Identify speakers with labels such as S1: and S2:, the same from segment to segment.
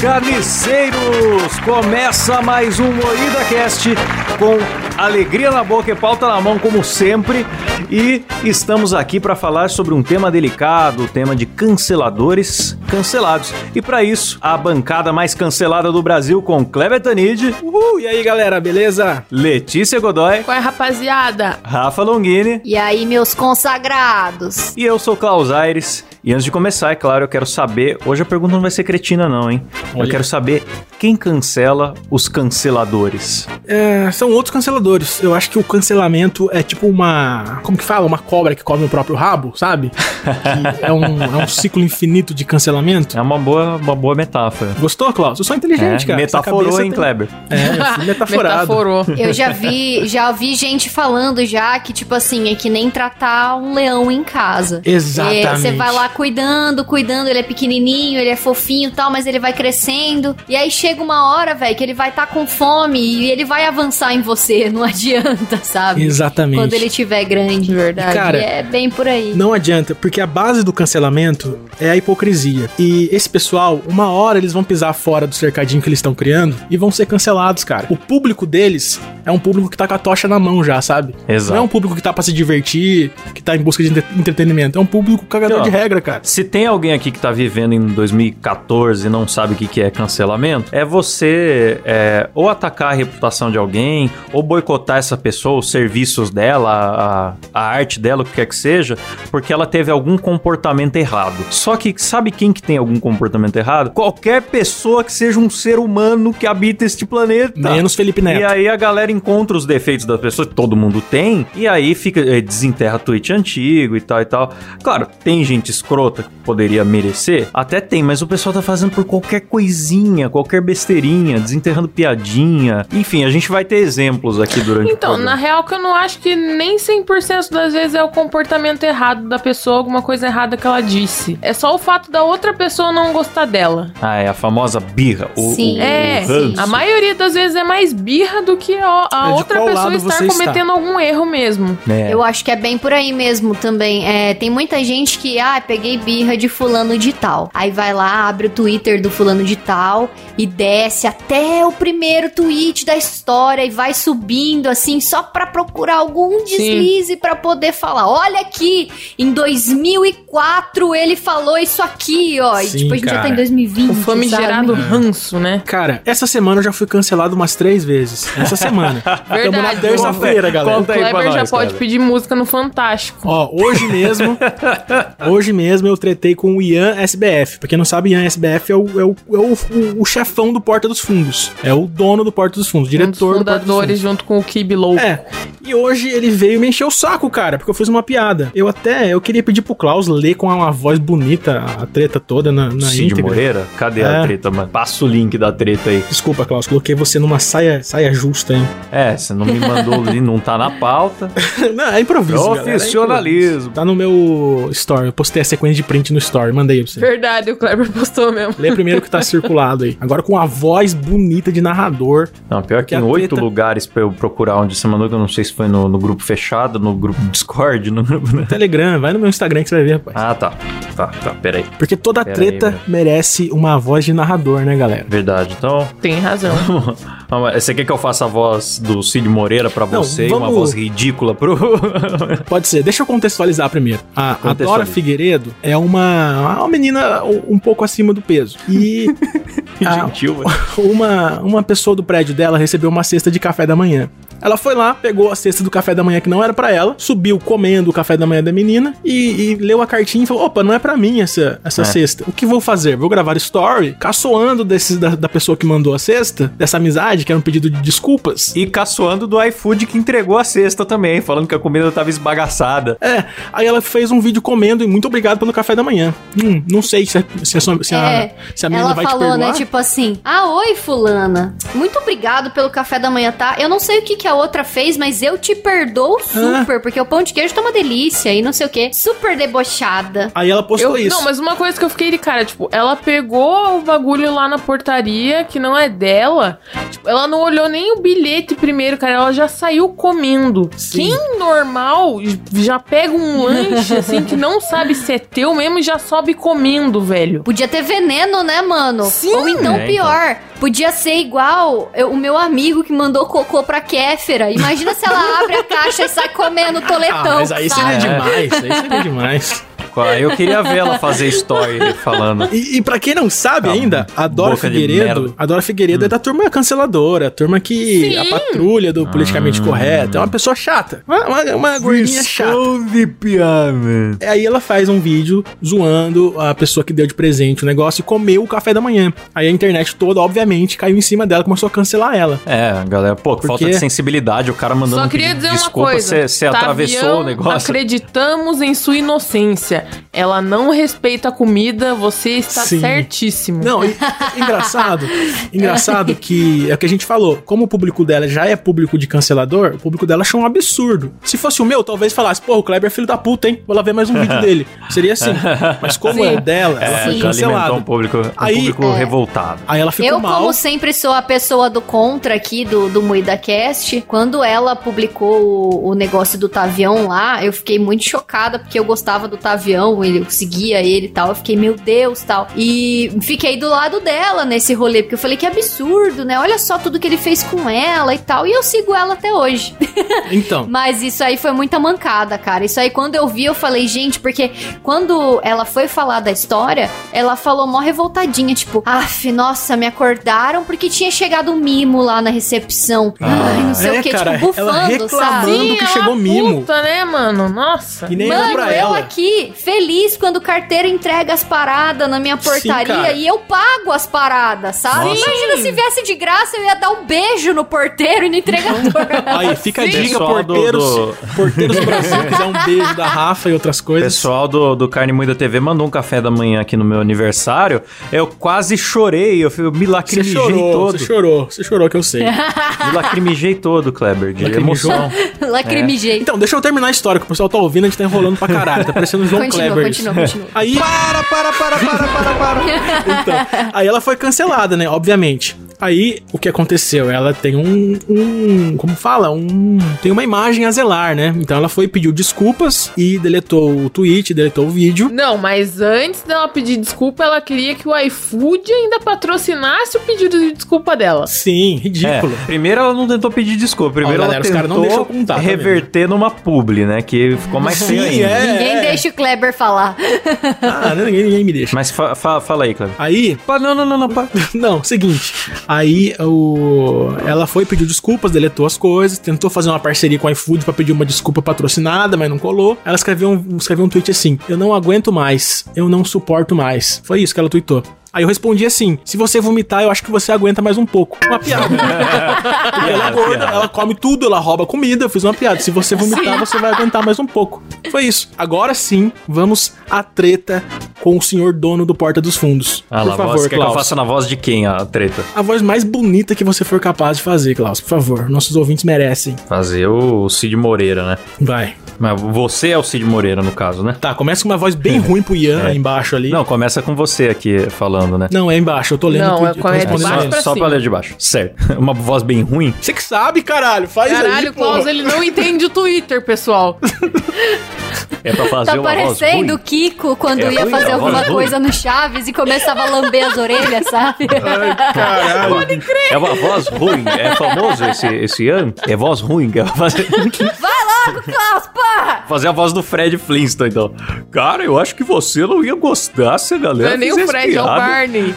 S1: carniceiros! Começa mais um Moída Cast com alegria na boca e pauta na mão, como sempre. E estamos aqui para falar sobre um tema delicado, o tema de canceladores cancelados. E para isso, a bancada mais cancelada do Brasil com Kleber Tanid.
S2: Uhul! E aí, galera, beleza?
S1: Letícia Godoy.
S3: Qual é, rapaziada?
S1: Rafa Longini.
S4: E aí, meus consagrados?
S1: E eu sou Klaus Aires. E antes de começar, é claro, eu quero saber. Hoje a pergunta não vai ser cretina, não, hein? Olha. Eu quero saber quem cancela os canceladores.
S2: É, são outros canceladores. Eu acho que o cancelamento é tipo uma. Como que fala? Uma cobra que come o próprio rabo, sabe? é, um, é um ciclo infinito de cancelamento.
S1: É uma boa, uma boa metáfora.
S2: Gostou, Klaus? Eu sou inteligente, é, cara.
S1: Metaforou, hein, tem... Kleber?
S2: É, metaforado.
S3: Metaforou.
S4: Eu já vi, já ouvi gente falando já que, tipo assim, é que nem tratar um leão em casa.
S2: Exatamente. É,
S4: você vai lá cuidando, cuidando, ele é pequenininho, ele é fofinho e tal, mas ele vai crescendo. E aí chega uma hora, velho, que ele vai estar tá com fome e ele vai avançar em você, não adianta, sabe?
S2: Exatamente.
S4: Quando ele tiver grande, verdade.
S2: Cara,
S4: é bem por aí.
S2: Não adianta, porque a base do cancelamento é a hipocrisia. E esse pessoal, uma hora eles vão pisar fora do cercadinho que eles estão criando e vão ser cancelados, cara. O público deles é um público que tá com a tocha na mão já, sabe?
S1: Exato.
S2: Não é um público que tá pra se divertir, que tá em busca de entretenimento. É um público cagador de regra, cara.
S1: Se tem alguém aqui que tá vivendo em 2014 e não sabe o que, que é cancelamento, é você é, ou atacar a reputação de alguém, ou boicotar essa pessoa, os serviços dela, a, a arte dela, o que quer que seja, porque ela teve algum comportamento errado. Só que sabe quem que tem algum comportamento errado? Qualquer pessoa que seja um ser humano que habita este planeta.
S2: Menos Felipe Neto.
S1: E aí a galera encontra os defeitos das pessoas, que todo mundo tem, e aí fica, é, desenterra tweet antigo e tal e tal. Claro, tem gente escrota poderia merecer? Até tem, mas o pessoal tá fazendo por qualquer coisinha, qualquer besteirinha, desenterrando piadinha. Enfim, a gente vai ter exemplos aqui durante
S3: então,
S1: o
S3: Então, na real que eu não acho que nem 100% das vezes é o comportamento errado da pessoa, alguma coisa errada que ela disse. É só o fato da outra pessoa não gostar dela.
S1: Ah, é a famosa birra. O,
S4: sim.
S1: O,
S3: é, sim. a maioria das vezes é mais birra do que a, a é outra pessoa estar cometendo está? algum erro mesmo.
S4: É. Eu acho que é bem por aí mesmo também. É, tem muita gente que, ah, peguei birra birra de fulano de tal. Aí vai lá, abre o Twitter do fulano de tal e desce até o primeiro tweet da história e vai subindo assim só para procurar algum deslize para poder falar. Olha aqui, em 2004 ele falou isso aqui, ó.
S2: Sim,
S4: e tipo, a gente
S2: cara.
S4: já tá em 2020. O
S3: famigerado
S4: sabe?
S3: ranço, né?
S2: Cara, essa semana eu já fui cancelado umas três vezes. Essa semana.
S3: Verdade.
S2: na terça-feira, galera.
S3: Conta o Kleber já pode pedir música no Fantástico.
S2: Ó, hoje mesmo, hoje mesmo eu tretei tretei com o Ian SBF. Pra quem não sabe, Ian SBF é o, é o, é o, o, o chefão do Porta dos Fundos. É o dono do Porta dos Fundos, diretor um dos
S3: fundadores do Porta dos Fundos. junto com o Kibi Low.
S2: É. E hoje ele veio me encher o saco, cara, porque eu fiz uma piada. Eu até, eu queria pedir pro Klaus ler com uma voz bonita a treta toda na, na
S1: Cid íntegra. Moreira? Cadê é. a treta, mano? Passa o link da treta aí.
S2: Desculpa, Klaus, coloquei você numa saia, saia justa, hein?
S1: É, você não me mandou ali, não tá na pauta.
S2: não, é improviso,
S1: Profissionalismo. É improviso.
S2: Tá no meu story, eu postei a sequência de print no story, mandei pra você.
S3: Verdade, o Kleber postou mesmo.
S2: Lê primeiro que tá circulado aí. Agora com a voz bonita de narrador.
S1: Não, pior que, que em oito treta... lugares pra eu procurar onde você mandou, que eu não sei se foi no, no grupo fechado, no grupo Discord, no grupo...
S2: No Telegram, vai no meu Instagram que você vai ver, rapaz.
S1: Ah, tá. Tá, tá, peraí.
S2: Porque toda pera treta aí, merece uma voz de narrador, né, galera?
S1: Verdade, então...
S3: Tem razão.
S1: você quer que eu faça a voz do Cid Moreira pra não, você vamos... e uma voz ridícula pro...
S2: Pode ser. Deixa eu contextualizar primeiro. A, a Dora Figueiredo é uma, uma menina um pouco acima do peso. E...
S1: a, Gentil,
S2: uma, uma pessoa do prédio dela recebeu uma cesta de café da manhã. Ela foi lá, pegou a cesta do café da manhã que não era para ela, subiu comendo o café da manhã da menina e, e leu a cartinha e falou: opa, não é para mim essa, essa é. cesta. O que vou fazer? Vou gravar story caçoando desses, da, da pessoa que mandou a cesta, dessa amizade, que era um pedido de desculpas.
S1: E caçoando do iFood que entregou a cesta também, falando que a comida tava esbagaçada.
S2: É, aí ela fez um vídeo comendo e muito obrigado pelo café da manhã. Hum, não sei se, se, a, se,
S4: é,
S2: a, se a menina vai
S4: falou,
S2: te perdoar.
S4: né, tipo assim, ah, oi fulana, muito obrigado pelo café da manhã, tá? Eu não sei o que que a outra fez, mas eu te perdoo super, porque o pão de queijo tá uma delícia e não sei o quê. Super debochada.
S2: Aí ela postou
S3: Eu-
S2: isso.
S3: Não, mas uma coisa que eu fiquei de cara, tipo, ela pegou o bagulho lá na portaria, que não é dela. Tipo, ela não olhou nem o bilhete primeiro, cara. Ela já saiu comendo.
S2: Sim.
S3: Quem normal já pega um lanche, assim, que não sabe se é teu mesmo e já sobe comendo, velho.
S4: Podia ter veneno, né, mano?
S3: Sim.
S4: Ou então
S1: É,
S4: pior, podia ser igual eu- o meu amigo que mandou cocô pra Kéfera. Imagina se ela abre a caixa e sai comendo
S2: Ah,
S4: toletão.
S2: mas aí
S4: sabe?
S2: seria
S1: É.
S2: demais. Aí seria demais.
S1: Eu queria ver ela fazer story falando.
S2: E, e pra quem não sabe
S1: Calma.
S2: ainda, a Dora
S1: Boca
S2: Figueiredo, a Dora Figueiredo é da turma canceladora, a turma que
S3: Sim.
S2: a patrulha do politicamente
S1: Ah.
S2: correto, é uma pessoa chata, uma, uma, uma gordinha chata.
S1: de piada.
S2: Aí ela faz um vídeo zoando a pessoa que deu de presente o negócio e comeu o café da manhã. Aí a internet toda, obviamente, caiu em cima dela, começou a cancelar ela.
S1: É, galera, pô, que
S2: Por
S1: falta de sensibilidade, o cara mandando
S3: Só queria dizer
S1: de
S3: uma
S1: desculpa,
S3: coisa.
S1: você você atravessou
S3: Tavião,
S1: o negócio.
S3: Acreditamos em sua inocência. Ela não respeita a comida, você está
S2: Sim.
S3: certíssimo.
S2: Não, e- engraçado, engraçado que é o que a gente falou, como o público dela já é público de cancelador, o público dela achou um absurdo. Se fosse o meu, talvez falasse, pô, o Kleber é filho da puta, hein? Vou lá ver mais um vídeo dele. Seria assim. Mas como
S3: Sim.
S2: é dela, ela
S1: É,
S2: foi cancelada.
S1: um público, um
S2: Aí-
S1: público
S4: É.
S1: revoltado.
S2: Aí ela ficou
S4: Eu,
S2: mal.
S4: como sempre, sou a pessoa do contra aqui do, do MuidaCast. Quando ela publicou o, o negócio do Tavião lá, eu fiquei muito chocada, porque eu gostava do Tavião, ele- eu seguia ele e tal. Eu fiquei, meu Deus, tal. E fiquei do lado dela nesse rolê, porque eu falei que absurdo, né? Olha só tudo que ele fez com ela e tal. E eu sigo ela até hoje.
S2: Então,
S4: Mas isso aí foi muita mancada, cara. Isso aí, quando eu vi, eu falei, gente, porque quando ela foi falar da história, ela falou mó revoltadinha, tipo, af, nossa, me acordaram porque tinha chegado um mimo lá na recepção. Ai, não sei
S2: é,
S4: o que,
S2: cara,
S4: tipo, bufando,
S2: ela reclamando.
S4: sabe?
S2: que chegou mimo.
S3: Puta, né, mano? Nossa.
S2: e nem era
S4: Mano,
S2: pra
S4: eu
S2: ela.
S4: aqui, feliz quando o carteiro entrega as paradas na minha portaria
S2: cara.
S4: e eu pago as paradas, sabe?
S2: Nossa.
S4: Imagina se viesse de graça, eu ia dar um beijo no porteiro e no entregador.
S2: Aí, fica a
S3: Sim.
S2: dica,
S1: Pessoal do-
S2: porteiros,
S1: do-
S2: porteiros do Brasil, quiser um beijo da Rafa e outras
S1: O
S2: coisas.
S1: pessoal do, do Carne Moída TV mandou um café da manhã aqui no meu aniversário. Eu quase chorei, eu, eu me
S2: Você
S1: lacrimejei
S2: chorou,
S1: todo.
S2: você chorou, você chorou que eu sei.
S1: Me lacrimejei todo, Kleber, de
S2: Lacrimejou?
S1: emoção.
S4: Lacrimijei.
S2: Então, deixa eu terminar a história, que o pessoal tá ouvindo, a gente tá enrolando pra caralho, tá parecendo o João
S4: Continua,
S2: Kleber.
S4: continua, continua.
S2: Aí, para, para, para, para, para, para. Então, aí ela foi cancelada, né, obviamente. Aí, o que aconteceu? Ela tem um, um, como fala? Um, tem uma imagem a zelar, né? Então ela foi, pediu desculpas e deletou o tweet, deletou o vídeo.
S3: Não, mas antes dela pedir desculpa, ela queria que o iFood ainda patrocinasse o pedido de desculpa dela.
S2: Sim,
S1: É,
S2: ridículo.
S1: primeiro ela não tentou pedir desculpa, primeiro
S2: Ó,
S1: ela
S2: galera, os caras não
S1: tentou
S2: contar, tá
S1: reverter numa publi, né, que ficou mais feio
S2: Sim, é.
S4: Ninguém deixa o Kleber falar.
S2: Ah, ninguém, ninguém me deixa.
S1: Mas fa- fa- fala aí, Kleber.
S2: Aí,
S1: Pa- Não, não, não, não. pa-
S2: Não, seguinte. Aí o... ela foi, pediu desculpas, deletou as coisas, tentou fazer uma parceria com a iFood pra pedir uma desculpa patrocinada, mas não colou. Ela escreveu um, escreveu um tweet assim: Eu não aguento mais, eu não suporto mais. Foi isso que ela tweetou. Aí eu respondi assim: se você vomitar, eu acho que você aguenta mais um pouco. Uma piada. Porque ela é gorda, ela come tudo, ela rouba comida. Eu fiz uma piada. Se você vomitar, você vai aguentar mais um pouco. Foi isso. Agora sim, vamos à treta com o senhor dono do Porta dos Fundos.
S1: Ah
S2: Por
S1: lá,
S2: favor,
S1: voz, quer que eu
S2: Klaus.
S1: faça na voz de quem a treta?
S2: A voz mais bonita que você for capaz de fazer, Klaus. Por favor, nossos ouvintes merecem.
S1: Fazer o Cid Moreira, né?
S2: Vai.
S1: Mas você é o Cid Moreira, no caso, né?
S2: Tá, começa com uma voz bem ruim pro Ian
S1: É.
S2: aí embaixo ali.
S1: Não, começa com você aqui falando, né?
S2: Não, é embaixo. Eu tô lendo
S3: Não,
S2: tudo.
S3: é
S2: eu tô
S3: com- é de baixo
S2: aí.
S3: pra
S1: só
S3: cima.
S1: pra ler de baixo. Certo. Uma voz bem ruim.
S2: Você que sabe, caralho. Faz aí,
S3: Caralho, o
S2: porra.
S3: Klaus, ele não entende o Twitter, pessoal.
S1: É pra fazer
S4: Tá
S1: uma voz
S4: parecendo o. Kiko quando
S1: É
S4: ia
S1: ruim,
S4: fazer
S1: a
S4: alguma
S1: voz ruim.
S4: coisa no Chaves e começava a lamber as orelhas, sabe?
S2: Ai, caralho.
S1: É uma voz ruim. É famoso esse, esse ano? É voz ruim. que é fazer,
S4: Vai logo, Klaus, porra!
S1: fazer a voz do Fred Flintstone, então. Cara, eu acho que você não ia gostar se a
S3: Não
S1: galera
S3: é nem o Fred, é o
S1: piada.
S3: Barney.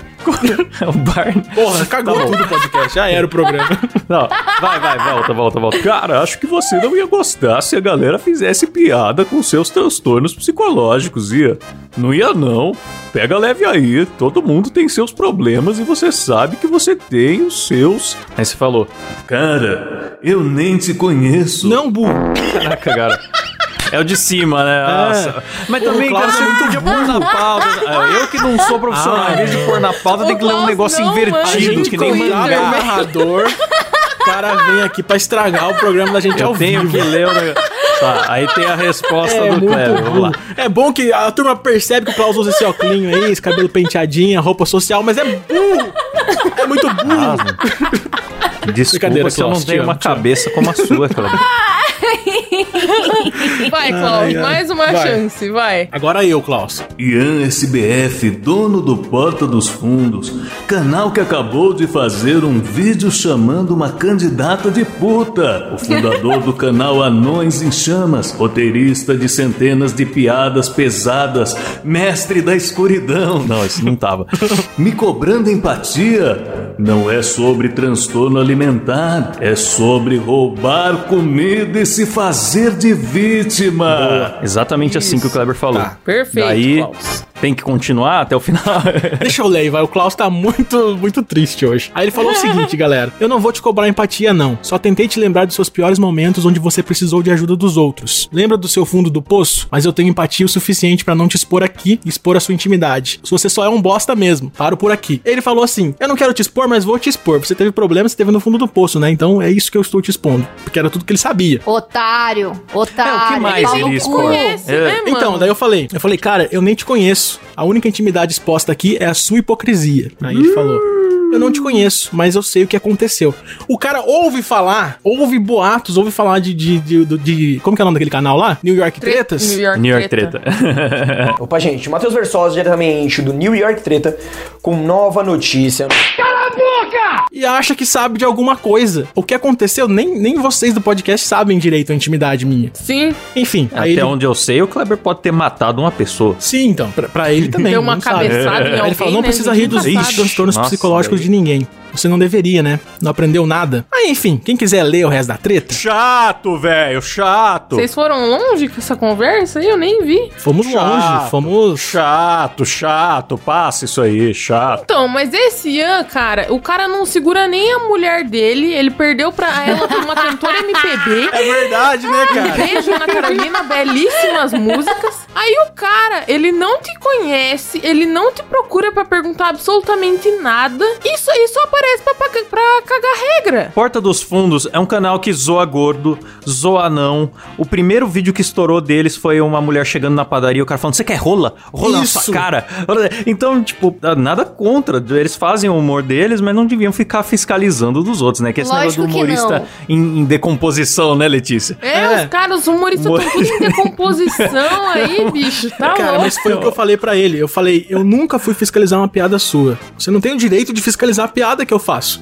S1: É o Barney.
S2: Porra, cagou
S1: Tá
S2: tudo o podcast. Já era o programa.
S1: Não, vai, vai, volta, volta, volta. Cara, acho que você não ia gostar se a galera fizesse piada com seus transtornos psicológicos, ia? Não ia, não. Pega leve aí, todo mundo tem seus problemas e você sabe que você tem os seus. Aí você falou, cara, eu nem te conheço.
S2: Não, burro.
S1: Caraca, cara. É o de cima, né? Nossa. Mas também,
S2: o
S1: cara, você
S2: é
S1: não
S2: muito
S1: podia pôr na pauta. É, Eu que não sou profissional,
S2: Ah,
S1: em vez de
S2: é.
S1: pôr na pauta,
S3: O
S1: tem que ler um negócio invertido, que nem
S2: o
S1: mangá.
S2: narrador. cara vem aqui pra estragar o programa da gente
S1: Eu
S2: ao
S1: tenho
S2: vivo.
S1: que ler o negócio. Tá, aí tem a resposta
S2: É
S1: do Kleber. Vamos lá.
S2: É bom que a turma percebe que o Klaus usa esse óculos aí, esse cabelo penteadinho, a roupa social, mas é burro. É muito burro.
S1: Desculpa se eu não tenho uma cabeça como a sua.
S3: Vai, Klaus,
S2: Ai, ai.
S3: mais uma
S2: Vai.
S3: chance, vai.
S2: Agora eu, Klaus.
S5: Ian SBF, dono do Porta dos Fundos, canal que acabou de fazer um vídeo chamando uma candidata de puta. O fundador do canal Anões em Chamas, roteirista de centenas de piadas pesadas, mestre da escuridão.
S1: Não, isso não tava.
S5: Me cobrando empatia não é sobre transtorno alimentar, é sobre roubar comida e se fazer de vítima.
S1: Exatamente assim que o Kleber falou.
S2: Tá.
S3: Perfeito,
S1: Daí
S3: Klaus.
S1: Tem que continuar até o final.
S2: Deixa eu ler, vai. O Klaus tá muito, muito triste hoje. Aí ele falou o seguinte, galera. Eu não vou te cobrar empatia, não. Só tentei te lembrar dos seus piores momentos onde você precisou de ajuda dos outros. Lembra do seu fundo do poço? Mas eu tenho empatia o suficiente pra não te expor aqui e expor a sua intimidade. Se você só é um bosta mesmo, paro por aqui. Ele falou assim: Eu não quero te expor, mas vou te expor. Você teve problema, você teve no fundo do poço, né? Então é isso que eu estou te expondo. Porque era tudo que ele sabia.
S4: Otário, otário.
S1: É, o que mais ele
S4: no
S1: expor?
S3: Conhece,
S1: É.
S3: né, mano?
S2: Então, daí eu falei, eu falei, cara, eu nem te conheço. A única intimidade exposta aqui é a sua hipocrisia. Aí ele falou. Eu não te conheço, mas eu sei o que aconteceu. O cara ouve falar, ouve boatos, ouve falar de. de, de, de- de- como que é o nome daquele canal lá? New York Tretas?
S3: New York,
S1: New York Treta.
S6: Opa, gente, Matheus Versosa diretamente do New York Treta com nova notícia.
S2: E acha que sabe de alguma coisa. O que aconteceu, nem, nem vocês do podcast sabem direito a intimidade minha.
S3: Sim,
S2: Enfim, aí
S1: Até
S2: ele...
S1: onde eu sei, o Kleber pode ter matado uma pessoa.
S2: Sim, então, pra, pra ele também.
S3: Deu uma
S2: não sabe.
S3: cabeçada em
S2: Aí ele
S3: alguém,
S2: falou, não
S3: né?
S2: precisa rir dos,
S3: sabe.
S2: transtornos
S1: Nossa,
S2: psicológicos
S1: daí.
S2: de ninguém. Você não deveria, né? Não aprendeu nada. Aí, enfim, quem quiser ler o resto da treta,
S1: Chato, velho, chato.
S3: Vocês foram longe com essa conversa aí? Eu nem vi.
S2: fomos longe, fomos...
S1: Chato, chato, passa isso aí, chato.
S3: Então, mas esse Ian, cara, o cara não segura nem a mulher dele. Ele perdeu pra ela pra uma cantora MPB.
S2: É verdade, né, cara?
S3: Beijo na Carolina, belíssimas músicas. Aí o cara, ele não te conhece, ele não te procura pra perguntar absolutamente nada. Isso aí só aparece pra, pra, pra cagar regra.
S1: Porta dos Fundos é um canal que zoa gordo, zoa não. O primeiro vídeo que estourou deles foi uma mulher chegando na padaria e o cara falando: Você quer rola? Rola na
S2: Isso.
S1: sua cara. Então, tipo, nada contra. Eles fazem o humor deles, mas não deviam ficar fiscalizando dos outros, né? Que esse
S4: Lógico
S1: negócio do humorista em, em decomposição, né, Letícia?
S3: É,
S2: É.
S3: os caras, os humoristas estão tudo em decomposição aí, bicho. Tá
S2: Cara,
S3: louco.
S2: mas foi o que eu falei pra ele. Eu falei, eu nunca fui fiscalizar uma piada sua. Você não tem o direito de fiscalizar a piada que eu faço.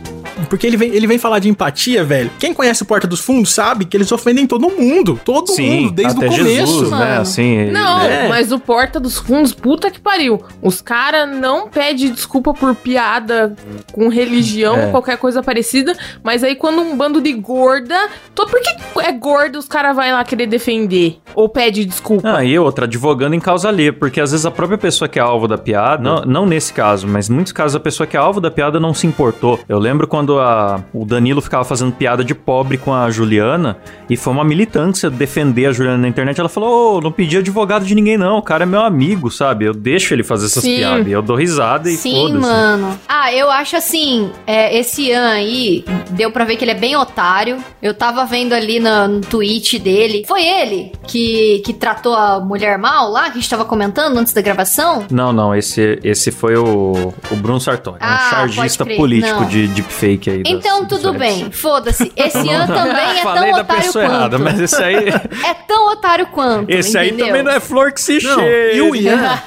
S2: Porque ele vem, ele vem falar de empatia, velho. Quem conhece o Porta dos Fundos sabe que eles ofendem todo mundo. Todo mundo, desde
S1: até
S2: o começo.
S1: Jesus, né? Assim,
S3: Não,
S2: É.
S3: mas o Porta dos Fundos, puta que pariu. Os caras não pedem desculpa por piada com religião,
S1: É.
S3: qualquer coisa parecida. Mas aí quando um bando de gorda. Tô, por que é gorda os caras vão lá querer defender? Ou pede desculpa?
S1: Ah, e outra, advogando em causa alheia, porque às vezes a própria pessoa que é alvo da piada, não, não nesse caso, mas em muitos casos a pessoa que é alvo da piada não se importou. Eu lembro quando a, o Danilo ficava fazendo piada de pobre com a Juliana, e foi uma militância defender a Juliana na internet. Ela falou: Ô, não pedi advogado de ninguém, não. O cara é meu amigo, sabe? Eu deixo ele fazer essas
S3: Sim.
S1: piadas. Eu dou risada e
S4: Sim,
S1: foda-se.
S4: mano. Ah, eu acho assim, é, esse Ian aí, deu pra ver que ele é bem otário. Eu tava vendo ali no, no tweet dele. Foi ele que, que tratou a mulher mal lá, que a gente tava comentando antes da gravação?
S1: Não, não, esse, esse foi o, o Bruno Sartori,
S4: Ah,
S1: um chargista político
S4: não.
S1: de deepfake aí. das-
S4: Então
S1: dos
S4: tudo
S1: sites.
S4: bem, foda-se. Esse Ian também é tão
S1: da
S4: otário
S1: pessoa
S4: quanto.
S1: errada, mas esse aí,
S4: É tão otário quanto.
S1: esse aí
S4: entendeu?
S1: também não é flor que se
S2: Não,
S1: cheira.
S2: e o Ian,